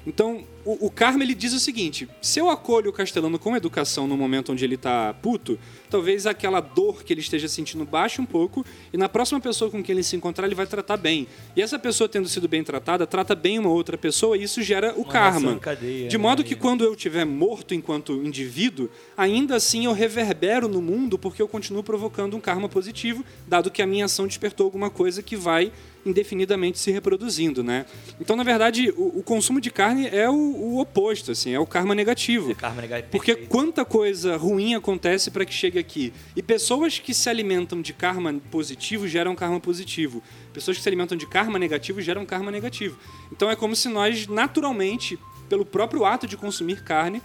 Speaker 2: Então, o, o Karma ele diz o seguinte: se eu acolho o castelano com educação no momento onde ele está puto, talvez aquela dor que ele esteja sentindo baixe um pouco, e na próxima pessoa com quem ele se encontrar, ele vai tratar bem. E essa pessoa tendo sido bem tratada, trata bem uma outra pessoa, e isso gera o
Speaker 1: Uma
Speaker 2: karma.
Speaker 1: cadeia,
Speaker 2: de
Speaker 1: né?
Speaker 2: modo que quando eu estiver morto enquanto indivíduo, ainda assim eu reverbero no mundo porque eu continuo provocando um karma positivo, dado que a minha ação despertou alguma coisa que vai indefinidamente se reproduzindo, né? Então, na verdade, o, o consumo de carne é o, o oposto, assim, é o karma negativo.
Speaker 1: É karma negativo.
Speaker 2: Porque quanta coisa ruim acontece para que chegue aqui. E pessoas que se alimentam de karma positivo geram karma positivo. Pessoas que se alimentam de karma negativo geram karma negativo. Então é como se nós, naturalmente, pelo próprio ato de consumir carne,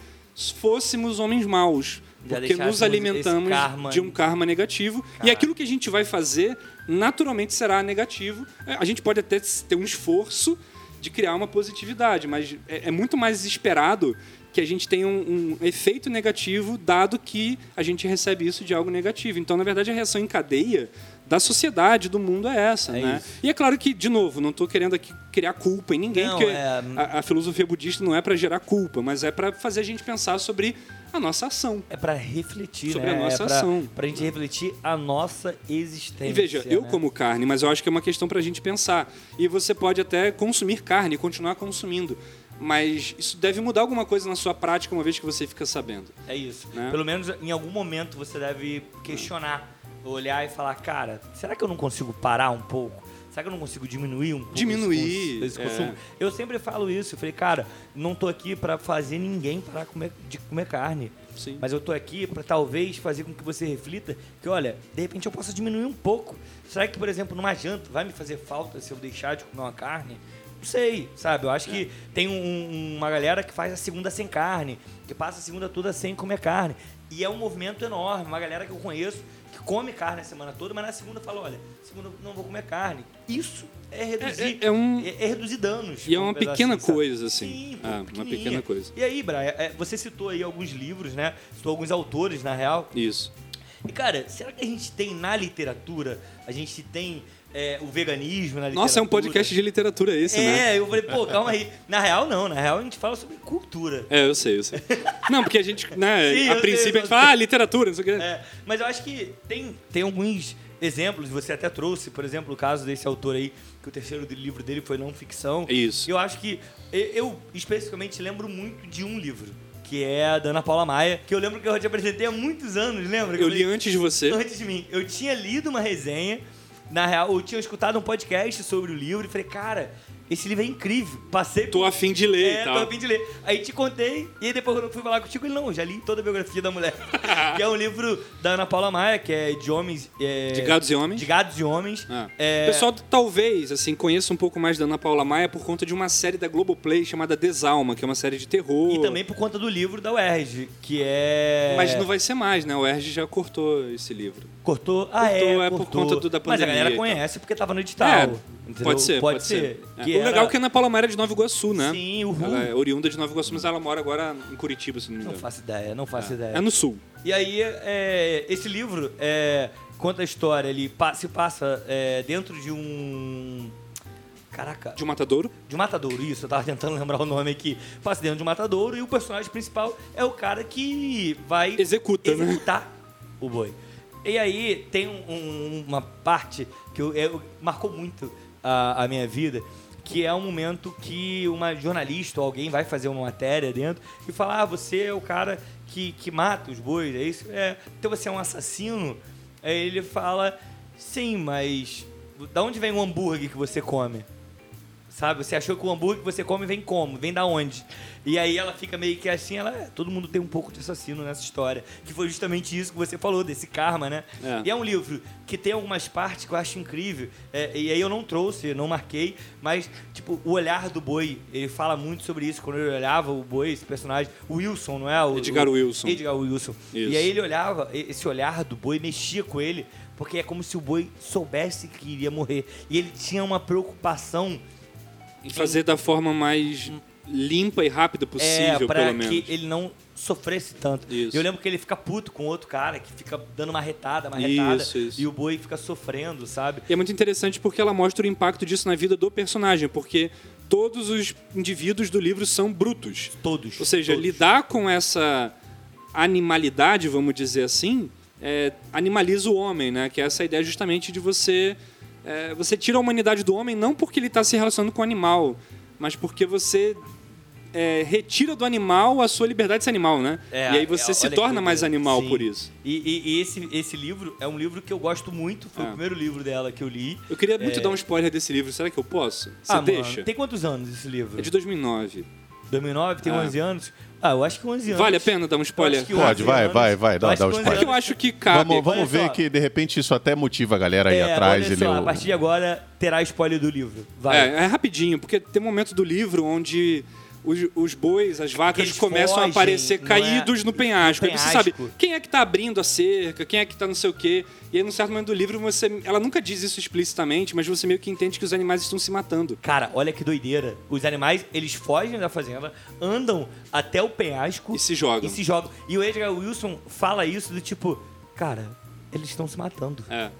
Speaker 2: fôssemos homens maus.
Speaker 1: Já
Speaker 2: Porque nos alimentamos
Speaker 1: karma-
Speaker 2: de um karma negativo. E aquilo que a gente vai fazer, naturalmente será negativo. É, A gente pode até ter um esforço de criar uma positividade, mas é, é muito mais esperado que a gente tenha um, um efeito negativo, dado que a gente recebe isso de algo negativo. Então, na verdade, a reação em cadeia da sociedade, do mundo é essa,
Speaker 1: É
Speaker 2: né?
Speaker 1: isso.
Speaker 2: E é claro que, de novo, não estou querendo aqui criar culpa em ninguém,
Speaker 1: Não,
Speaker 2: porque
Speaker 1: é-
Speaker 2: a, a filosofia budista não é para gerar culpa, mas é para fazer a gente pensar sobre a nossa ação.
Speaker 1: É pra refletir,
Speaker 2: Sobre
Speaker 1: né?
Speaker 2: a nossa
Speaker 1: é pra,
Speaker 2: ação.
Speaker 1: Pra gente refletir a nossa existência.
Speaker 2: E veja, eu
Speaker 1: né?
Speaker 2: como carne, mas eu acho que é uma questão pra gente pensar. E você pode até consumir carne, continuar consumindo. Mas isso deve mudar alguma coisa na sua prática uma vez que você fica sabendo.
Speaker 1: É isso.
Speaker 2: Né?
Speaker 1: Pelo menos em algum momento você deve questionar, olhar e falar, cara, será que eu não consigo parar um pouco? Será que eu não consigo diminuir um pouco
Speaker 2: Diminuir,
Speaker 1: esse,
Speaker 2: é.
Speaker 1: consumo? Eu sempre falo isso. Eu falei, cara, não tô aqui pra fazer ninguém parar comer- de comer carne.
Speaker 2: Sim.
Speaker 1: Mas eu tô aqui pra talvez fazer com que você reflita que, olha, de repente eu possa diminuir um pouco. Será que, por exemplo, numa janta vai me fazer falta se eu deixar de comer uma carne? Não sei, sabe? Eu acho que tem um- uma galera que faz a segunda sem carne, que passa a segunda toda sem comer carne. E é um movimento enorme. Uma galera que eu conheço que come carne a semana toda, mas na segunda fala, olha, segunda não vou comer carne. Isso é reduzir,
Speaker 2: É- é um-
Speaker 1: é, é reduzir danos.
Speaker 2: E é uma pequena
Speaker 1: sabe?
Speaker 2: coisa, assim.
Speaker 1: Sim,
Speaker 2: Ah, uma pequena coisa.
Speaker 1: E aí, Brian, é, você citou aí alguns livros, né? Citou alguns autores, na real.
Speaker 2: Isso.
Speaker 1: E, cara, será que a gente tem na literatura, a gente tem é, o veganismo na literatura?
Speaker 2: Nossa, é um podcast de literatura esse, né?
Speaker 1: É, eu falei, pô, calma aí. Na real, não. Na real, a gente fala sobre cultura.
Speaker 2: É, eu sei, eu sei. Não, porque a gente, né,
Speaker 1: Sim,
Speaker 2: a
Speaker 1: eu
Speaker 2: princípio
Speaker 1: sei,
Speaker 2: a gente fala, ah, literatura, não sei o quê.
Speaker 1: É, mas eu acho que tem, tem alguns exemplos, você até trouxe, por exemplo, o caso desse autor aí, que o terceiro livro dele foi não ficção.
Speaker 2: Isso.
Speaker 1: Eu acho que eu, eu especificamente lembro muito de um livro, que é a da Ana Paula Maia, que eu lembro que eu te apresentei há muitos anos, lembra? Que
Speaker 2: Eu li antes de você.
Speaker 1: antes de mim. Eu tinha lido uma resenha, na real, eu tinha escutado um podcast sobre o livro e falei, cara, esse livro é incrível. Passei
Speaker 2: Tô
Speaker 1: por-
Speaker 2: afim de ler
Speaker 1: é,
Speaker 2: e
Speaker 1: tô
Speaker 2: tal.
Speaker 1: a fim de ler. Aí te contei, e depois quando eu fui falar contigo, ele, não, já li toda a biografia da mulher. que é um livro da Ana Paula Maia, que é de homens... é,
Speaker 2: De gados e homens.
Speaker 1: De gados e homens.
Speaker 2: Ah.
Speaker 1: É,
Speaker 2: O pessoal talvez, assim, conheça um pouco mais da Ana Paula Maia por conta de uma série da Globoplay chamada Desalma, que é uma série de terror.
Speaker 1: E também por conta do livro da UERJ, que é...
Speaker 2: Mas não vai ser mais, né? O Erg já cortou esse livro.
Speaker 1: Cortou? Ah,
Speaker 2: Cortou,
Speaker 1: é,
Speaker 2: é por
Speaker 1: cortou.
Speaker 2: conta do- da
Speaker 1: Mas a
Speaker 2: pandemia
Speaker 1: galera conhece porque tava no edital.
Speaker 2: É? Pode ser, pode, ser. É.
Speaker 1: Que
Speaker 2: O
Speaker 1: era-
Speaker 2: legal é que a Ana Paula Maia é de Nova Iguaçu, né?
Speaker 1: Sim, o.
Speaker 2: Ela é oriunda de Nova Iguaçu, mas ela mora agora em Curitiba, se não me
Speaker 1: Não
Speaker 2: engano.
Speaker 1: faço ideia, não faço ideia.
Speaker 2: É no sul.
Speaker 1: E aí, é, esse livro é, conta a história, ele se passa é, dentro de um. Caraca,
Speaker 2: De um matadouro.
Speaker 1: de um matadouro, isso, eu tava tentando lembrar o nome aqui. Passa dentro de um matadouro e o personagem principal é o cara que vai
Speaker 2: Executa, né?
Speaker 1: executar o boi. E aí tem um- um- uma parte que eu, eu- marcou muito a, a minha vida, que é um momento que uma jornalista ou alguém vai fazer uma matéria dentro e fala: Ah, você é o cara que, que mata os bois, é isso? É, então você é um assassino? Aí ele fala: Sim, mas da onde vem o hambúrguer que você come? Sabe? Você achou que o hambúrguer que você come vem como? Vem da onde? E aí ela fica meio que assim, ela, é, todo mundo tem um pouco de assassino nessa história. Que foi justamente isso que você falou, desse karma, né?
Speaker 2: É.
Speaker 1: E é um livro que tem algumas partes que eu acho incrível. é, e aí eu não trouxe, não marquei, mas, tipo, o olhar do boi, ele fala muito sobre isso. Quando ele olhava o boi, esse personagem, o Wilson, não é? O,
Speaker 2: Edgar
Speaker 1: o-
Speaker 2: Wilson.
Speaker 1: Edgar Wilson.
Speaker 2: Isso.
Speaker 1: E aí ele olhava, esse olhar do boi mexia com ele, porque é como se o boi soubesse que iria morrer. E ele tinha uma preocupação
Speaker 2: E fazer da forma mais limpa e rápida possível,
Speaker 1: é, pra
Speaker 2: pelo menos.
Speaker 1: que ele não sofresse tanto.
Speaker 2: Isso.
Speaker 1: Eu lembro que ele fica puto com outro cara que fica dando uma retada, uma retada,
Speaker 2: Isso, isso.
Speaker 1: e o boi fica sofrendo, sabe?
Speaker 2: E é muito interessante porque ela mostra o impacto disso na vida do personagem, porque todos os indivíduos do livro são brutos.
Speaker 1: Todos.
Speaker 2: Ou seja,
Speaker 1: todos.
Speaker 2: lidar com essa animalidade, vamos dizer assim, é, animaliza o homem, né? Que é essa ideia justamente de você. É, você tira a humanidade do homem não porque ele está se relacionando com o animal, mas porque você é, retira do animal a sua liberdade de ser animal, né?
Speaker 1: É,
Speaker 2: e aí você
Speaker 1: é,
Speaker 2: se torna mais animal
Speaker 1: Sim.
Speaker 2: por isso.
Speaker 1: E, e- e esse, esse livro é um livro que eu gosto muito, foi
Speaker 2: Ah.
Speaker 1: o primeiro livro dela que eu li.
Speaker 2: Eu queria muito
Speaker 1: É.
Speaker 2: dar um spoiler desse livro, será que eu posso? Você
Speaker 1: ah,
Speaker 2: deixa?
Speaker 1: mano, tem quantos anos esse livro?
Speaker 2: É de 2009.
Speaker 1: 2009, tem
Speaker 2: Ah.
Speaker 1: 11 anos? Ah, eu acho que 11 anos.
Speaker 2: Vale a pena dar um
Speaker 1: Eu
Speaker 2: spoiler?
Speaker 1: acho que
Speaker 3: Pode,
Speaker 1: 11
Speaker 3: vai,
Speaker 1: anos-
Speaker 3: vai, vai,
Speaker 1: eu
Speaker 3: dá- dá o
Speaker 1: que 11
Speaker 3: spoiler.
Speaker 2: Porque eu
Speaker 1: anos-
Speaker 2: acho que cabe.
Speaker 3: Vamos, vamos ver
Speaker 1: só.
Speaker 3: que de repente isso até motiva a galera aí
Speaker 1: É,
Speaker 3: atrás
Speaker 1: olha
Speaker 3: e
Speaker 1: só,
Speaker 3: ler
Speaker 1: A
Speaker 3: o...
Speaker 1: partir de agora terá spoiler do livro. Vai.
Speaker 2: É, é rapidinho, porque tem um momento do livro onde os, os bois, as vacas
Speaker 1: Eles
Speaker 2: começam a
Speaker 1: fogem,
Speaker 2: aparecer
Speaker 1: não é?
Speaker 2: caídos no penhasco.
Speaker 1: No
Speaker 2: Aí você sabe
Speaker 1: penhasco.
Speaker 2: quem é que tá abrindo a cerca, quem é que tá não sei o quê. E aí, num certo momento do livro, você. Ela nunca diz isso explicitamente, mas você meio que entende que os animais estão se matando.
Speaker 1: Cara, olha que doideira. Os animais, eles fogem da fazenda, andam até o penhasco
Speaker 2: E se jogam.
Speaker 1: e se jogam. E o Edgar Wilson fala isso do tipo, cara, eles estão se matando.
Speaker 2: É.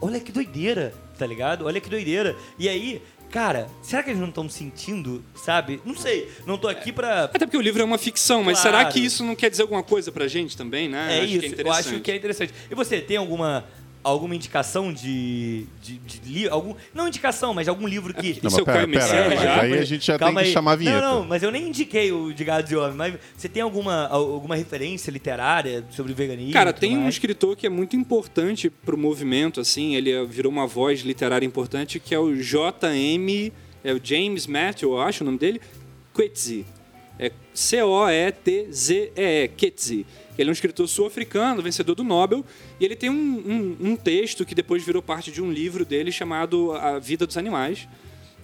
Speaker 1: Olha que doideira, tá ligado? Olha que doideira. E aí, cara, será que eles não estão sentindo, sabe? Não sei, não tô aqui pra.
Speaker 2: Até porque o livro é uma ficção, mas
Speaker 1: Claro.
Speaker 2: será que isso não quer dizer alguma coisa pra gente também, né?
Speaker 1: É
Speaker 2: Acho
Speaker 1: isso,
Speaker 2: que é
Speaker 1: eu acho que é interessante. E você, tem alguma. Alguma indicação de, de, de livro? Algum, não indicação, mas algum livro que.
Speaker 2: Isso é o Caio
Speaker 3: pera,
Speaker 2: Messias,
Speaker 3: mas
Speaker 2: já?
Speaker 3: aí a gente já tem que
Speaker 1: aí.
Speaker 3: chamar a vinheta.
Speaker 1: Não, não, mas eu nem indiquei o de Gado de Homem. Mas você tem alguma, alguma referência literária sobre veganismo?
Speaker 2: Cara,
Speaker 1: e
Speaker 2: tem um
Speaker 1: mais?
Speaker 2: escritor que é muito importante pro movimento, assim, ele é- virou uma voz literária importante, que é o J.M., é o James Matthew, eu acho o nome dele, Coetzee. É C-O-E-T-Z-E-E, Coetzee. Ele é um escritor sul-africano, vencedor do Nobel, e ele tem um, um- um texto que depois virou parte de um livro dele chamado A Vida dos Animais,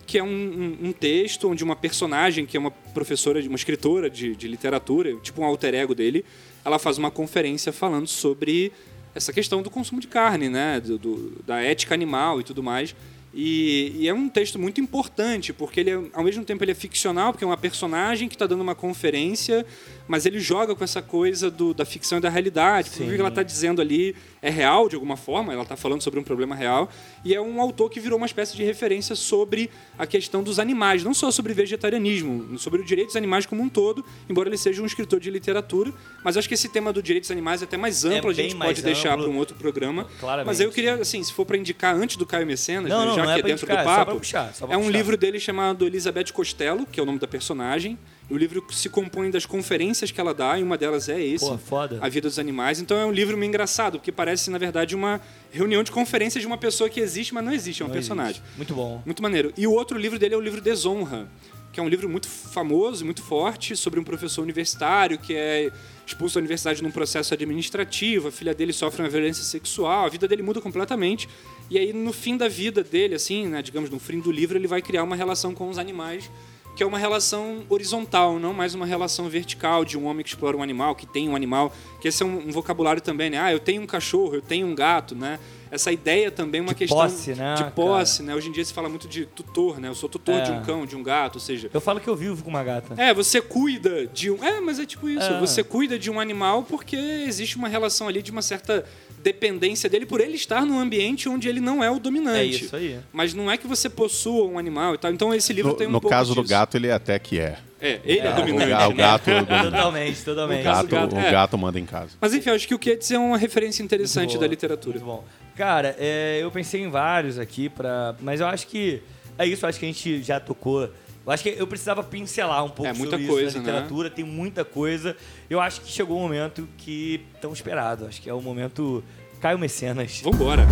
Speaker 2: que é um, um- texto onde uma personagem, que é uma professora, uma escritora de, de literatura, tipo um alter ego dele, ela faz uma conferência falando sobre essa questão do consumo de carne, né? do- do- da ética animal e tudo mais. E, e é um texto muito importante, porque ele é- ao mesmo tempo ele é ficcional, porque é uma personagem que está dando uma conferência, mas ele joga com essa coisa do- da ficção e da realidade. Porque o que ela está dizendo ali é real de alguma forma, ela está falando sobre um problema real, e é um autor que virou uma espécie de referência sobre a questão dos animais, não só sobre vegetarianismo, sobre os direitos dos animais como um todo, embora ele seja um escritor de literatura, mas acho que esse tema do direitos dos animais é até mais amplo, a
Speaker 1: bem
Speaker 2: gente pode deixar para um outro programa.
Speaker 1: Claramente.
Speaker 2: Mas eu queria, assim, se for para indicar antes do Caio Mecenas,
Speaker 1: Não,
Speaker 2: né,
Speaker 1: não,
Speaker 2: já
Speaker 1: não é
Speaker 2: que é
Speaker 1: pra
Speaker 2: dentro
Speaker 1: indicar,
Speaker 2: do
Speaker 1: é
Speaker 2: papo,
Speaker 1: pra puxar,
Speaker 2: é um
Speaker 1: puxar.
Speaker 2: livro dele chamado Elizabeth Costello, que é o nome da personagem. O livro se compõe das conferências que ela dá, e uma delas é esse,
Speaker 1: Pô, foda.
Speaker 2: A Vida dos Animais. Então é um livro meio engraçado, porque parece, na verdade, uma reunião de conferências de uma pessoa que existe, mas não existe, é um
Speaker 1: Não
Speaker 2: personagem.
Speaker 1: existe. Muito bom.
Speaker 2: Muito maneiro. E o outro livro dele é o livro Desonra, que é um livro muito famoso, muito forte, sobre um professor universitário que é expulso da universidade num processo administrativo, a filha dele sofre uma violência sexual, a vida dele muda completamente. E aí, no fim da vida dele, assim, né, digamos, no fim do livro, ele vai criar uma relação com os animais que é uma relação horizontal, não mais uma relação vertical de um homem que explora um animal, que tem um animal, que esse é um, um vocabulário também, né? Ah, eu tenho um cachorro, eu tenho um gato, né? Essa ideia também é uma
Speaker 1: De
Speaker 2: questão
Speaker 1: posse, né,
Speaker 2: de
Speaker 1: cara?
Speaker 2: posse, né? Hoje em dia se fala muito de tutor, né? Eu sou tutor
Speaker 1: É.
Speaker 2: de um cão, de um gato, ou seja,
Speaker 1: Eu falo que eu vivo com uma gata.
Speaker 2: é, você cuida de um. É, mas é tipo isso.
Speaker 1: É.
Speaker 2: Você cuida de um animal porque existe uma relação ali de uma certa dependência dele por ele estar num ambiente onde ele não é o dominante.
Speaker 1: É isso aí.
Speaker 2: Mas não é que você possua um animal e tal. Então esse livro
Speaker 3: No,
Speaker 2: tem um
Speaker 3: no
Speaker 2: pouco
Speaker 3: caso do
Speaker 2: disso.
Speaker 3: gato, ele até que é.
Speaker 2: É, ele é,
Speaker 1: É, o
Speaker 2: dominante.
Speaker 3: o
Speaker 2: né?
Speaker 3: gato-
Speaker 1: Totalmente,
Speaker 3: O
Speaker 1: totalmente.
Speaker 3: gato,
Speaker 2: do gato,
Speaker 3: o
Speaker 2: é.
Speaker 3: gato manda em casa.
Speaker 2: Mas enfim, acho que o Kids é uma referência interessante
Speaker 1: Muito
Speaker 2: da
Speaker 1: boa,
Speaker 2: literatura.
Speaker 1: Muito bom. Cara, é, eu pensei em vários aqui, pra, mas eu acho que é isso, eu acho que a gente já tocou. Eu acho que eu precisava pincelar um pouco
Speaker 2: É, muita
Speaker 1: sobre
Speaker 2: coisa,
Speaker 1: isso
Speaker 2: né?
Speaker 1: na literatura, tem muita coisa. Eu acho que chegou o momento que tão esperado. Acho que é o momento Caio Mecenas.
Speaker 2: Vambora.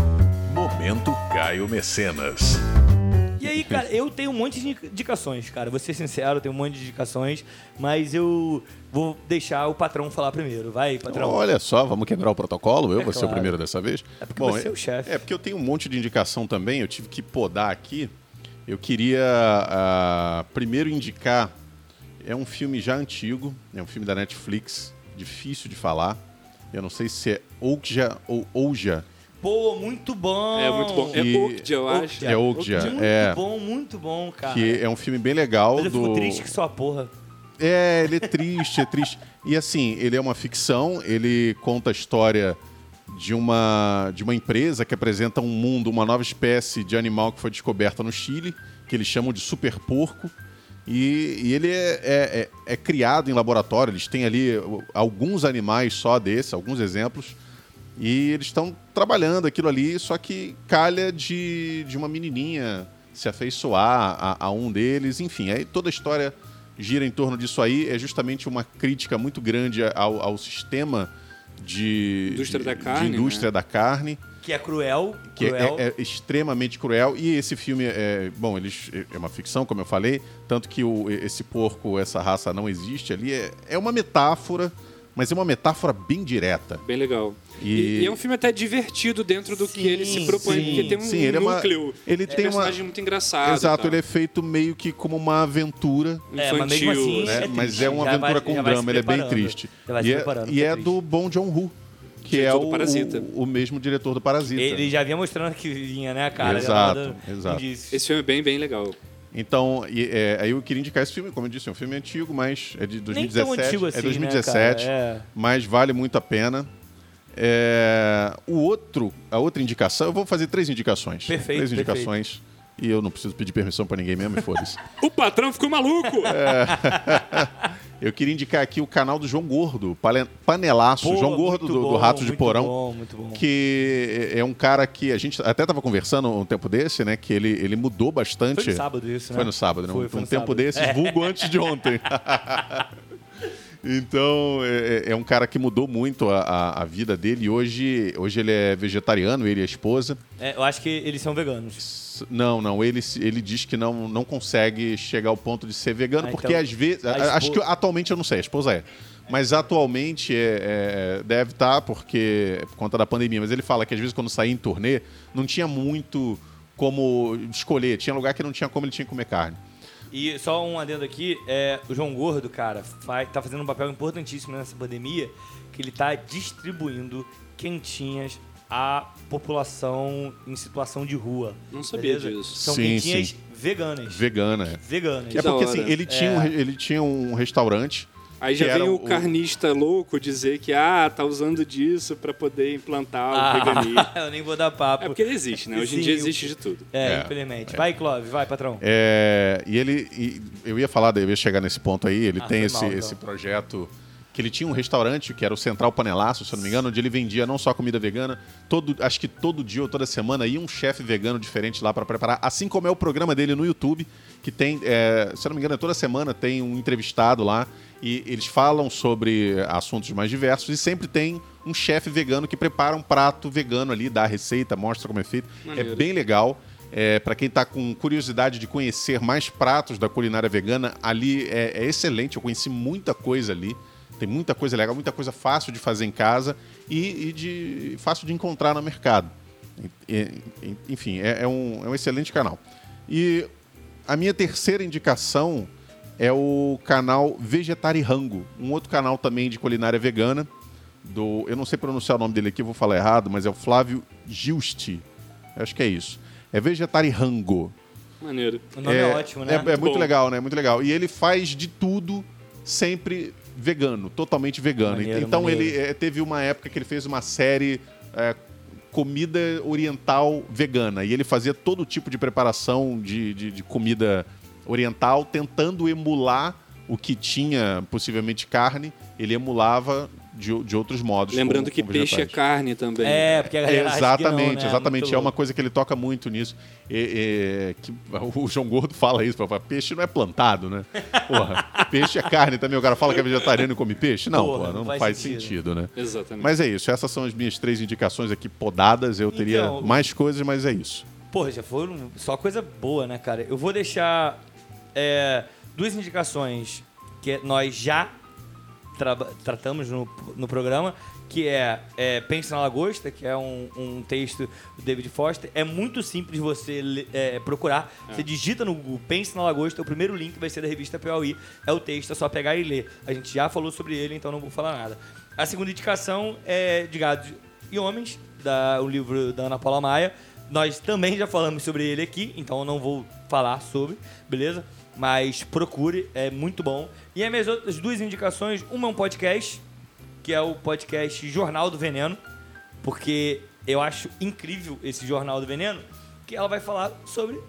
Speaker 5: Momento Caio Mecenas.
Speaker 1: E aí, cara, eu tenho um monte de indicações, cara. Vou ser sincero, eu tenho um monte de indicações, mas eu vou deixar o patrão falar primeiro. Vai, patrão.
Speaker 3: Olha só, vamos quebrar o protocolo? Eu
Speaker 1: É
Speaker 3: vou ser o
Speaker 1: claro.
Speaker 3: primeiro dessa vez?
Speaker 1: É porque você é o chefe.
Speaker 3: É porque eu tenho um monte de indicação também, eu tive que podar aqui. Eu queria ah, primeiro indicar. É um filme já antigo, é um filme da Netflix, difícil de falar. Eu não sei se é Ouja ou Ouja.
Speaker 1: Pô, muito bom.
Speaker 2: É muito bom. É
Speaker 3: E-
Speaker 2: Okja, eu acho.
Speaker 3: É Okja,
Speaker 1: Muito
Speaker 3: é.
Speaker 1: bom, muito bom, cara.
Speaker 3: Que é um filme bem legal.
Speaker 1: Mas eu
Speaker 3: do...
Speaker 1: fico triste que só porra.
Speaker 3: É, ele é triste, é triste. E assim, ele é uma ficção, ele conta a história de uma, de uma empresa que apresenta um mundo, uma nova espécie de animal que foi descoberta no Chile, que eles chamam de super porco. E, e ele é, é- é- é criado em laboratório, eles têm ali alguns animais só desses, alguns exemplos. E eles estão trabalhando aquilo ali, só que calha de, de uma menininha se afeiçoar a, a um deles. Enfim, aí toda a história gira em torno disso aí. É justamente uma crítica muito grande ao, ao sistema de
Speaker 2: Indústria
Speaker 3: de-
Speaker 2: da
Speaker 3: de
Speaker 2: carne,
Speaker 3: indústria
Speaker 2: né?
Speaker 3: da carne
Speaker 1: Que é cruel.
Speaker 3: que é,
Speaker 1: cruel.
Speaker 3: é- é extremamente cruel. E esse filme é, bom, eles é uma ficção, como eu falei, tanto que o, esse porco, essa raça não existe ali. É, é uma metáfora, mas é uma metáfora bem direta.
Speaker 2: Bem legal.
Speaker 3: E-
Speaker 2: E, e é um filme até divertido dentro do que
Speaker 1: Sim,
Speaker 2: ele se propõe,
Speaker 1: sim.
Speaker 2: porque tem um
Speaker 3: Sim, ele é uma-
Speaker 2: núcleo
Speaker 3: ele
Speaker 2: de
Speaker 3: tem uma-
Speaker 2: personagem muito engraçado.
Speaker 3: Exato, ele é feito meio que como uma aventura.
Speaker 1: É, mas assim,
Speaker 3: né?
Speaker 1: é
Speaker 3: mas
Speaker 1: triste.
Speaker 3: é uma aventura
Speaker 1: vai-
Speaker 3: com drama, ele é bem triste. E é, e
Speaker 1: que é
Speaker 3: é
Speaker 1: triste.
Speaker 3: do Bong Joon-ho, que é o,
Speaker 2: Parasita.
Speaker 3: o, o mesmo diretor do Parasita.
Speaker 1: Ele já vinha mostrando que vinha, né, cara?
Speaker 3: Exato, exato.
Speaker 1: indícios.
Speaker 2: Esse filme é bem, bem legal.
Speaker 3: Então, e, é, aí eu queria indicar esse filme, como eu disse, é um filme antigo, mas é de
Speaker 1: Nem tão
Speaker 3: 2017.
Speaker 1: antigo assim,
Speaker 3: é
Speaker 1: né,
Speaker 3: 2017,
Speaker 1: cara? É.
Speaker 3: mas vale muito a pena. É, o outro, a outra indicação, eu vou fazer três indicações.
Speaker 1: Perfeito,
Speaker 3: Três indicações E eu não preciso pedir permissão pra ninguém mesmo, e foda-se.
Speaker 2: O patrão ficou maluco!
Speaker 3: Eu queria indicar aqui o canal do João Gordo, Panelaço,
Speaker 1: Pô,
Speaker 3: João Gordo do, do
Speaker 1: bom,
Speaker 3: Ratos de
Speaker 1: muito
Speaker 3: Porão.
Speaker 1: bom, muito bom.
Speaker 3: Que é um cara que a gente até tava conversando um tempo desse, né? Que ele, ele mudou bastante.
Speaker 1: Foi no sábado isso, né?
Speaker 3: Foi no sábado, né?
Speaker 1: Foi,
Speaker 3: um
Speaker 1: foi
Speaker 3: um tempo
Speaker 1: sábado.
Speaker 3: desses,
Speaker 1: É.
Speaker 3: vulgo antes de ontem. então, é, é um cara que mudou muito a, a- a vida dele. Hoje, hoje ele é vegetariano, ele e a esposa.
Speaker 1: É, eu acho que eles são veganos.
Speaker 3: Não, não. Ele, ele diz que não, não consegue chegar ao ponto de ser vegano,
Speaker 1: Ah,
Speaker 3: porque
Speaker 1: então,
Speaker 3: às vezes. Acho que atualmente eu não sei, a esposa é. Mas atualmente é, é, deve estar porque por conta da pandemia. Mas ele fala que às vezes quando saía em turnê não tinha muito como escolher. Tinha lugar que não tinha como ele tinha que comer carne.
Speaker 1: E só um adendo aqui, é, o João Gordo, cara, faz, tá fazendo um papel importantíssimo nessa pandemia, que ele tá distribuindo quentinhas à população em situação de rua.
Speaker 2: Não sabia
Speaker 1: beleza?
Speaker 2: disso.
Speaker 1: São
Speaker 3: Sim,
Speaker 1: quentinhas
Speaker 3: sim.
Speaker 1: veganas.
Speaker 3: Vegana. é.
Speaker 1: veganas.
Speaker 3: É
Speaker 2: da
Speaker 3: porque
Speaker 2: hora.
Speaker 3: assim, ele tinha, um, re- ele tinha um restaurante.
Speaker 2: Aí
Speaker 3: que
Speaker 2: já
Speaker 3: era
Speaker 2: vem o
Speaker 3: o-
Speaker 2: carnista louco dizer que, ah, tá usando disso pra poder implantar o
Speaker 1: Ah,
Speaker 2: veganismo.
Speaker 1: eu nem vou dar papo.
Speaker 2: É porque ele existe, né? Hoje em
Speaker 1: Sim,
Speaker 2: dia
Speaker 1: o-
Speaker 2: existe de tudo.
Speaker 1: É,
Speaker 3: É,
Speaker 1: infelizmente. Vai, Clóvis, vai, patrão.
Speaker 3: É, e ele. e eu ia falar, eu ia chegar nesse ponto aí. Ele
Speaker 1: Ah,
Speaker 3: tem esse,
Speaker 1: mal, então.
Speaker 3: esse projeto. Que ele tinha um restaurante, que era o Central Panelaço, se eu não me engano, onde ele vendia não só comida vegana, todo, acho que todo dia ou toda semana ia um chefe vegano diferente lá para preparar. Assim como é o programa dele no YouTube, que tem, é, se eu não me engano, é toda semana tem um entrevistado lá e eles falam sobre assuntos mais diversos e sempre tem um chefe vegano que prepara um prato vegano ali, dá a receita, mostra como é feito.
Speaker 2: Maneiro.
Speaker 3: É bem legal. É, para quem está com curiosidade de conhecer mais pratos da culinária vegana, ali é, é excelente. Eu conheci muita coisa ali. Tem muita coisa legal, muita coisa fácil de fazer em casa e, e de fácil de encontrar no mercado. E- e- enfim, é, é um, é um excelente canal. E a minha terceira indicação é o canal Vegetarirango, um outro canal também de culinária vegana. Do, eu não sei pronunciar o nome dele aqui, eu vou falar errado, mas é o Flávio Giusti. Acho que é isso. É Vegetarirango.
Speaker 2: Maneiro.
Speaker 1: O nome é, ótimo, né?
Speaker 3: É, é muito
Speaker 2: Bom.
Speaker 3: legal, né? Muito legal. E ele faz de tudo sempre vegano, totalmente vegano.
Speaker 1: Maneiro,
Speaker 3: então
Speaker 1: maneiro.
Speaker 3: ele é, teve uma época que ele fez uma série é, comida oriental vegana e ele fazia todo tipo de preparação de, de, de comida oriental, tentando emular o que tinha possivelmente carne, ele emulava de, de outros modos.
Speaker 2: Lembrando
Speaker 3: com-
Speaker 2: que
Speaker 3: com
Speaker 2: peixe é carne também.
Speaker 1: É, porque a galera acha que não,
Speaker 3: Exatamente,
Speaker 1: né?
Speaker 3: exatamente.
Speaker 1: Muito
Speaker 3: É uma
Speaker 1: louco.
Speaker 3: coisa que ele toca muito nisso. E- e- que o João Gordo fala isso, fala, peixe não é plantado, né? Porra, peixe é carne também. O cara fala que é vegetariano e come peixe? Não,
Speaker 1: Porra,
Speaker 3: porra, não,
Speaker 1: não
Speaker 3: faz,
Speaker 1: faz
Speaker 3: sentido.
Speaker 1: sentido.
Speaker 3: né?
Speaker 2: Exatamente.
Speaker 3: Mas é isso, essas são as minhas três indicações aqui podadas. Eu teria
Speaker 1: Então,
Speaker 3: mais coisas, mas é isso.
Speaker 1: Porra, já foram só coisa boa, né, cara? Eu vou deixar é, duas indicações que nós já traba- tratamos no, no programa, que é, é Pense na Lagosta, que é um, um texto do David Foster. É muito simples você é, procurar. Você digita no Google Pense na Lagosta, o primeiro link vai ser da revista Piauí. É o texto, é só pegar e ler. A gente já falou sobre ele, então não vou falar nada. A segunda indicação é de Gados e Homens, da, o livro da Ana Paula Maia. Nós também já falamos sobre ele aqui, então eu não vou falar sobre, beleza? Mas procure, é muito bom. E as minhas outras duas indicações, uma é um podcast, que é o podcast Jornal do Veneno, porque eu acho incrível esse Jornal do Veneno, que ela vai falar sobre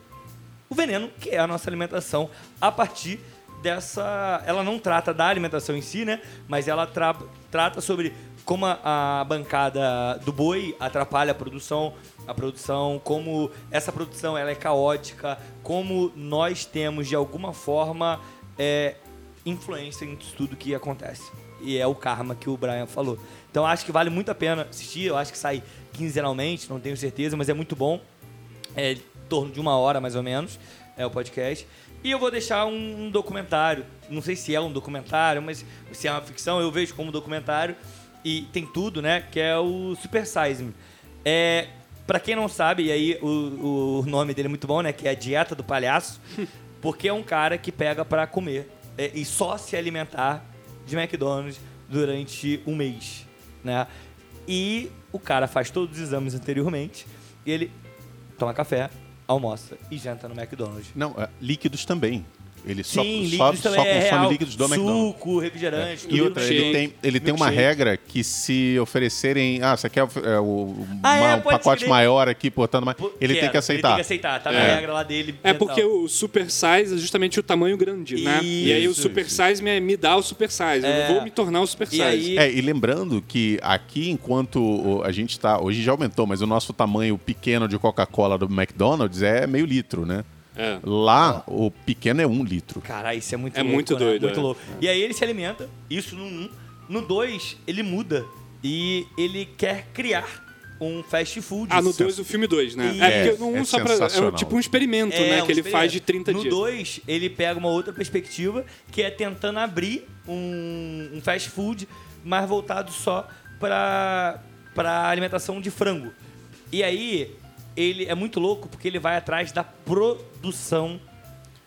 Speaker 1: o veneno, que é a nossa alimentação, a partir dessa. Ela não trata da alimentação em si, né? Mas ela tra- trata sobre como a, a bancada do boi atrapalha a produção, a produção, como essa produção ela é caótica, como nós temos de alguma forma é, influência em tudo que acontece. E é o karma que o Brian falou. Então acho que vale muito a pena assistir. Eu acho que sai quinzenalmente, não tenho certeza, mas é muito bom. É em torno de uma hora mais ou menos, é o podcast. E eu vou deixar um, um documentário. Não sei se é um documentário, mas se é uma ficção, eu vejo como documentário. E tem tudo, né? Que é o Super Size Me. É, pra quem não sabe, e aí o, o nome dele é muito bom, né? Que é a Dieta do Palhaço. Porque é um cara que pega pra comer é, e só se alimentar de McDonald's durante um mês, né? E o cara faz todos os exames anteriormente e ele toma café, almoça e janta no McDonald's.
Speaker 3: Não, é, líquidos também. Ele só,
Speaker 1: Sim,
Speaker 3: só,
Speaker 1: líquidos
Speaker 3: só
Speaker 1: também é
Speaker 3: consome
Speaker 1: real.
Speaker 3: líquidos do McDonald's.
Speaker 1: Suco, refrigerante,
Speaker 3: E
Speaker 1: tudo
Speaker 3: outra, ele tem, ele tem uma regra que se oferecerem. Ah, você quer é, o,
Speaker 1: Ah, é,
Speaker 3: uma- um
Speaker 1: pode
Speaker 3: pacote maior aqui, portando mais. Ele tem
Speaker 1: quero,
Speaker 3: que aceitar.
Speaker 1: Ele tem que aceitar, tá na
Speaker 2: É.
Speaker 1: regra lá dele.
Speaker 2: É
Speaker 1: mental.
Speaker 2: porque o super size é justamente o tamanho grande, né? e aí o
Speaker 1: Isso,
Speaker 2: super
Speaker 3: isso.
Speaker 2: size me, me dá o super size. Eu
Speaker 1: É.
Speaker 2: não vou me tornar o super
Speaker 1: E
Speaker 2: size.
Speaker 1: aí-
Speaker 3: É, e lembrando que aqui, enquanto a gente tá. Hoje já aumentou, mas o nosso tamanho pequeno de Coca-Cola do McDonald's é meio litro, né?
Speaker 2: É.
Speaker 3: Lá, o pequeno é um litro.
Speaker 1: Caralho, isso é muito
Speaker 2: É
Speaker 1: louco.
Speaker 2: muito
Speaker 1: né?
Speaker 2: doido,
Speaker 1: Muito
Speaker 2: é.
Speaker 1: louco. E aí ele se alimenta, isso no 1. No 2, ele muda. E ele quer criar um fast food.
Speaker 2: Ah, no 2, o filme 2, né?
Speaker 1: E-
Speaker 2: É, porque no 1
Speaker 3: é
Speaker 2: só pra. É
Speaker 3: sensacional.
Speaker 2: tipo um experimento,
Speaker 1: É,
Speaker 2: né?
Speaker 1: um
Speaker 2: que ele faz de 30
Speaker 1: no
Speaker 2: dias.
Speaker 1: No 2, ele pega uma outra perspectiva, que é tentando abrir um, um fast food, mas voltado só para para alimentação de frango. E aí, ele é muito louco porque ele vai atrás da produção,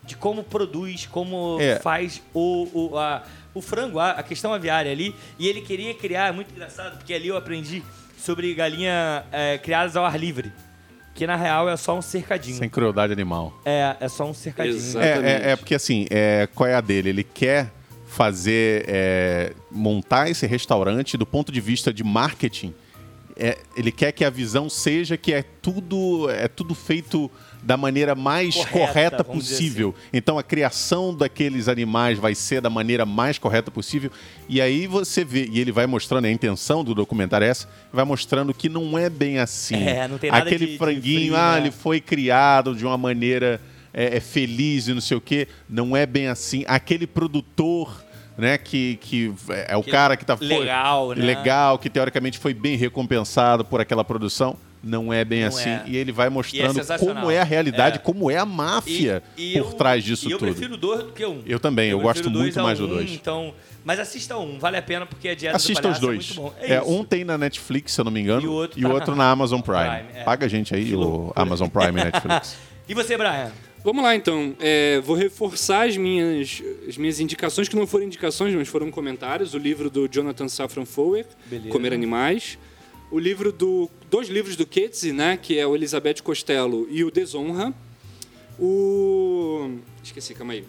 Speaker 1: de como produz, como
Speaker 3: É.
Speaker 1: faz o, o, a- o frango, a, a questão aviária ali. E ele queria criar, é muito engraçado, porque ali eu aprendi sobre galinha é, criadas ao ar livre. Que na real é só um cercadinho.
Speaker 3: Sem crueldade animal.
Speaker 1: É, é só um cercadinho.
Speaker 2: Exato.
Speaker 3: É,
Speaker 2: Exatamente.
Speaker 3: é, é porque assim, é, qual é a dele? Ele quer fazer, é, montar esse restaurante do ponto de vista de marketing. É, ele quer que a visão seja que é tudo, é tudo feito da maneira mais
Speaker 1: Correta,
Speaker 3: correta, possível. Então a criação daqueles animais vai ser da maneira mais correta possível. E aí você vê, e ele vai mostrando, a intenção do documentário é essa, vai mostrando que não é bem assim.
Speaker 1: É, não tem nada
Speaker 3: Aquele
Speaker 1: de- de
Speaker 3: franguinho,
Speaker 1: frio,
Speaker 3: ah,
Speaker 1: né?
Speaker 3: ele foi criado de uma maneira é, é feliz e não sei o quê. Não é bem assim. Aquele produtor, né, que, que é o
Speaker 1: Que
Speaker 3: cara que tá foi-
Speaker 1: legal, né?
Speaker 3: legal, que teoricamente foi bem recompensado por aquela produção. Não é bem
Speaker 1: Não
Speaker 3: assim.
Speaker 1: é.
Speaker 3: E ele vai mostrando
Speaker 1: sensacional.
Speaker 3: como é a realidade,
Speaker 1: É.
Speaker 3: como é a máfia
Speaker 1: E- e
Speaker 3: por
Speaker 1: eu-
Speaker 3: trás disso
Speaker 1: e eu
Speaker 3: tudo.
Speaker 1: prefiro dois do que um.
Speaker 3: Eu também, eu gosto
Speaker 1: prefiro
Speaker 3: muito mais do
Speaker 1: um,
Speaker 3: dois.
Speaker 1: Então, mas assista um, vale a pena porque a dieta
Speaker 3: Assistam
Speaker 1: do
Speaker 3: os dois.
Speaker 1: é muito bom.
Speaker 3: É,
Speaker 1: isso.
Speaker 3: um tem na Netflix, se eu não me engano,
Speaker 1: E o outro tá
Speaker 3: na Amazon Prime.
Speaker 1: Prime, é.
Speaker 3: Paga a gente aí,
Speaker 1: Que
Speaker 3: o. Amazon Prime e Netflix.
Speaker 1: E você, Brian?
Speaker 2: Vamos lá então. É, vou reforçar as minhas, as minhas indicações, que não foram indicações, mas foram comentários. O livro do Jonathan Safran Foer,
Speaker 1: Beleza.
Speaker 2: Comer Animais. O livro do. Dois livros do Ketzi, né? Que é o Elizabeth Costello e o Desonra. O. Esqueci, calma aí.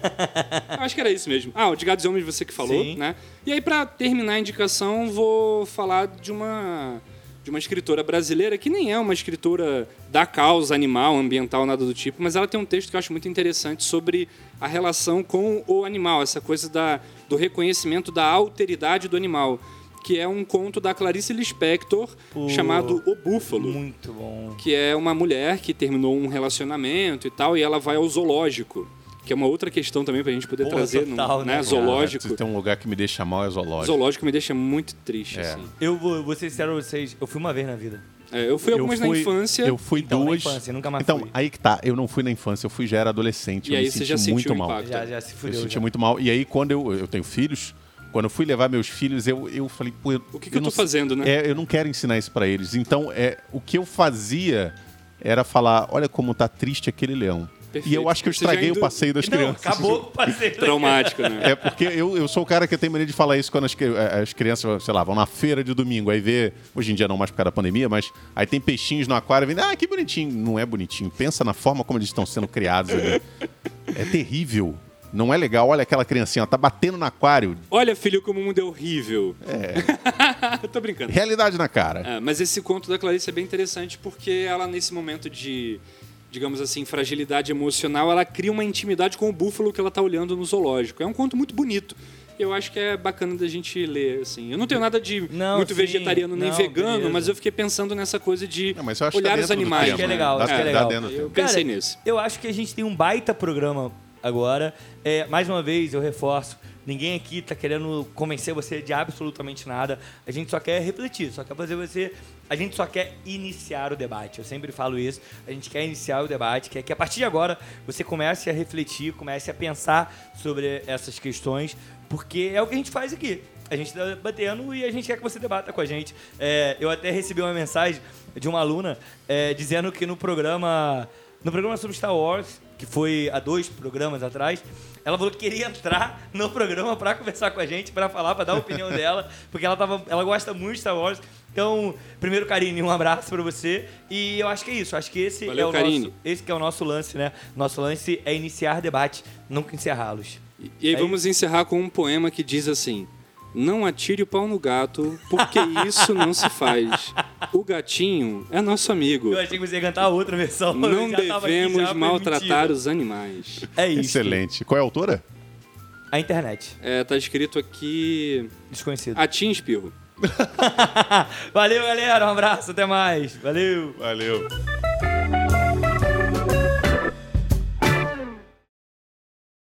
Speaker 2: Acho que era isso mesmo. Ah, o de Gados e Homens, você que falou,
Speaker 1: Sim.
Speaker 2: né? E aí, pra terminar a indicação, vou falar de uma. De uma escritora brasileira que nem é uma escritora da causa animal, ambiental, nada do tipo, mas ela tem um texto que eu acho muito interessante sobre a relação com o animal, essa coisa da, do reconhecimento da alteridade do animal, que é um conto da Clarice Lispector
Speaker 1: Pô.
Speaker 2: chamado O Búfalo
Speaker 1: Muito bom.
Speaker 2: que é uma mulher que terminou um relacionamento e tal, e ela vai ao zoológico, que é uma outra questão também pra gente poder trazer,
Speaker 1: total,
Speaker 2: no,
Speaker 1: né,
Speaker 2: né? Zoológico.
Speaker 3: Se tem um lugar que me deixa mal é zoológico.
Speaker 2: Zoológico me deixa muito triste,
Speaker 3: É.
Speaker 2: assim.
Speaker 1: Eu vou, vou ser sincero a vocês, eu fui uma vez na vida.
Speaker 2: É, eu fui algumas na infância.
Speaker 3: Eu fui
Speaker 1: Então, na
Speaker 3: duas.
Speaker 1: infância, nunca mais
Speaker 3: então,
Speaker 1: fui.
Speaker 3: aí que tá. Eu não fui na infância, eu fui já era adolescente.
Speaker 2: E
Speaker 3: eu
Speaker 2: aí
Speaker 3: me
Speaker 2: você
Speaker 3: senti
Speaker 2: já sentiu
Speaker 3: muito mal.
Speaker 2: impacto.
Speaker 1: Já, já se
Speaker 3: Eu
Speaker 1: fudeu.
Speaker 3: senti
Speaker 1: já.
Speaker 3: muito mal. E aí, quando eu, eu tenho filhos, quando eu fui levar meus filhos, eu, eu falei, pô, eu,
Speaker 2: O que, que eu,
Speaker 3: não
Speaker 2: tô fazendo, né?
Speaker 3: É, eu não quero ensinar isso pra eles. Então, é, o que eu fazia era falar, olha como tá triste aquele leão.
Speaker 2: Perfeito.
Speaker 3: E eu acho que eu estraguei
Speaker 2: indo-
Speaker 3: o passeio das
Speaker 1: Não,
Speaker 3: crianças.
Speaker 1: acabou o passeio.
Speaker 2: Traumático, né?
Speaker 3: É porque eu, eu sou o cara que tem mania de falar isso quando as, cri- eh, as crianças, sei lá, vão na feira de domingo, aí vê, hoje em dia não mais por causa da pandemia, mas aí tem peixinhos no aquário, vem, ah, que bonitinho. Não é bonitinho. Pensa na forma como eles estão sendo criados ali. É terrível. Não é legal. Olha aquela criancinha, ela tá batendo no aquário.
Speaker 2: Olha, filho, como o mundo é horrível. É. tô brincando.
Speaker 3: Realidade na cara.
Speaker 2: É, mas esse conto da Clarice é bem interessante porque ela, nesse momento de, digamos assim, fragilidade emocional, ela cria uma intimidade com o búfalo que ela tá olhando no zoológico. É um conto muito bonito. Eu acho que é bacana da gente ler, assim. Eu não tenho nada de
Speaker 1: Não,
Speaker 2: muito
Speaker 1: sim.
Speaker 2: vegetariano nem
Speaker 1: Não,
Speaker 2: vegano,
Speaker 1: beleza.
Speaker 2: mas eu fiquei pensando nessa coisa de
Speaker 3: Não, mas eu acho que tá
Speaker 2: olhar os
Speaker 3: dentro do
Speaker 2: animais.
Speaker 3: tema,
Speaker 1: Acho que é
Speaker 2: né?
Speaker 1: legal,
Speaker 3: Dá-
Speaker 1: acho que é
Speaker 3: dá
Speaker 1: legal.
Speaker 2: Eu pensei
Speaker 1: Cara,
Speaker 2: nisso.
Speaker 1: Eu acho que a gente tem um baita programa agora. É, mais uma vez, eu reforço. Ninguém aqui tá querendo convencer você de absolutamente nada. A gente só quer refletir, só quer fazer você. A gente só quer iniciar o debate. Eu sempre falo isso. A gente quer iniciar o debate, quer que a partir de agora você comece a refletir, comece a pensar sobre essas questões, porque é o que a gente faz aqui. A gente está debatendo e a gente quer que você debata com a gente. É, eu até recebi uma mensagem de uma aluna é, dizendo que no programa no programa sobre Star Wars, que foi há dois programas atrás, ela falou que queria entrar no programa para conversar com a gente, para falar, para dar a opinião dela, porque ela, tava, ela gosta muito de Star Wars Então, primeiro, Karine, um abraço pra você. E eu acho que é isso. Acho que esse
Speaker 2: Valeu,
Speaker 1: é o
Speaker 2: Karine.
Speaker 1: nosso, esse que é o nosso lance, né? Nosso lance é iniciar debate, nunca encerrá-los.
Speaker 2: E- E aí
Speaker 1: É
Speaker 2: vamos encerrar com um poema que diz assim: Não atire o pau no gato, porque isso não se faz. O gatinho é nosso amigo.
Speaker 1: Eu achei que você ia cantar outra versão.
Speaker 2: Não
Speaker 1: aqui
Speaker 2: devemos
Speaker 1: já
Speaker 2: maltratar os animais.
Speaker 1: É isso.
Speaker 3: Excelente. Qual é a autora?
Speaker 1: A internet.
Speaker 2: É, tá escrito aqui.
Speaker 1: Desconhecido.
Speaker 2: Atim Espirro.
Speaker 1: Valeu, galera. Um abraço. Até mais. Valeu.
Speaker 3: Valeu.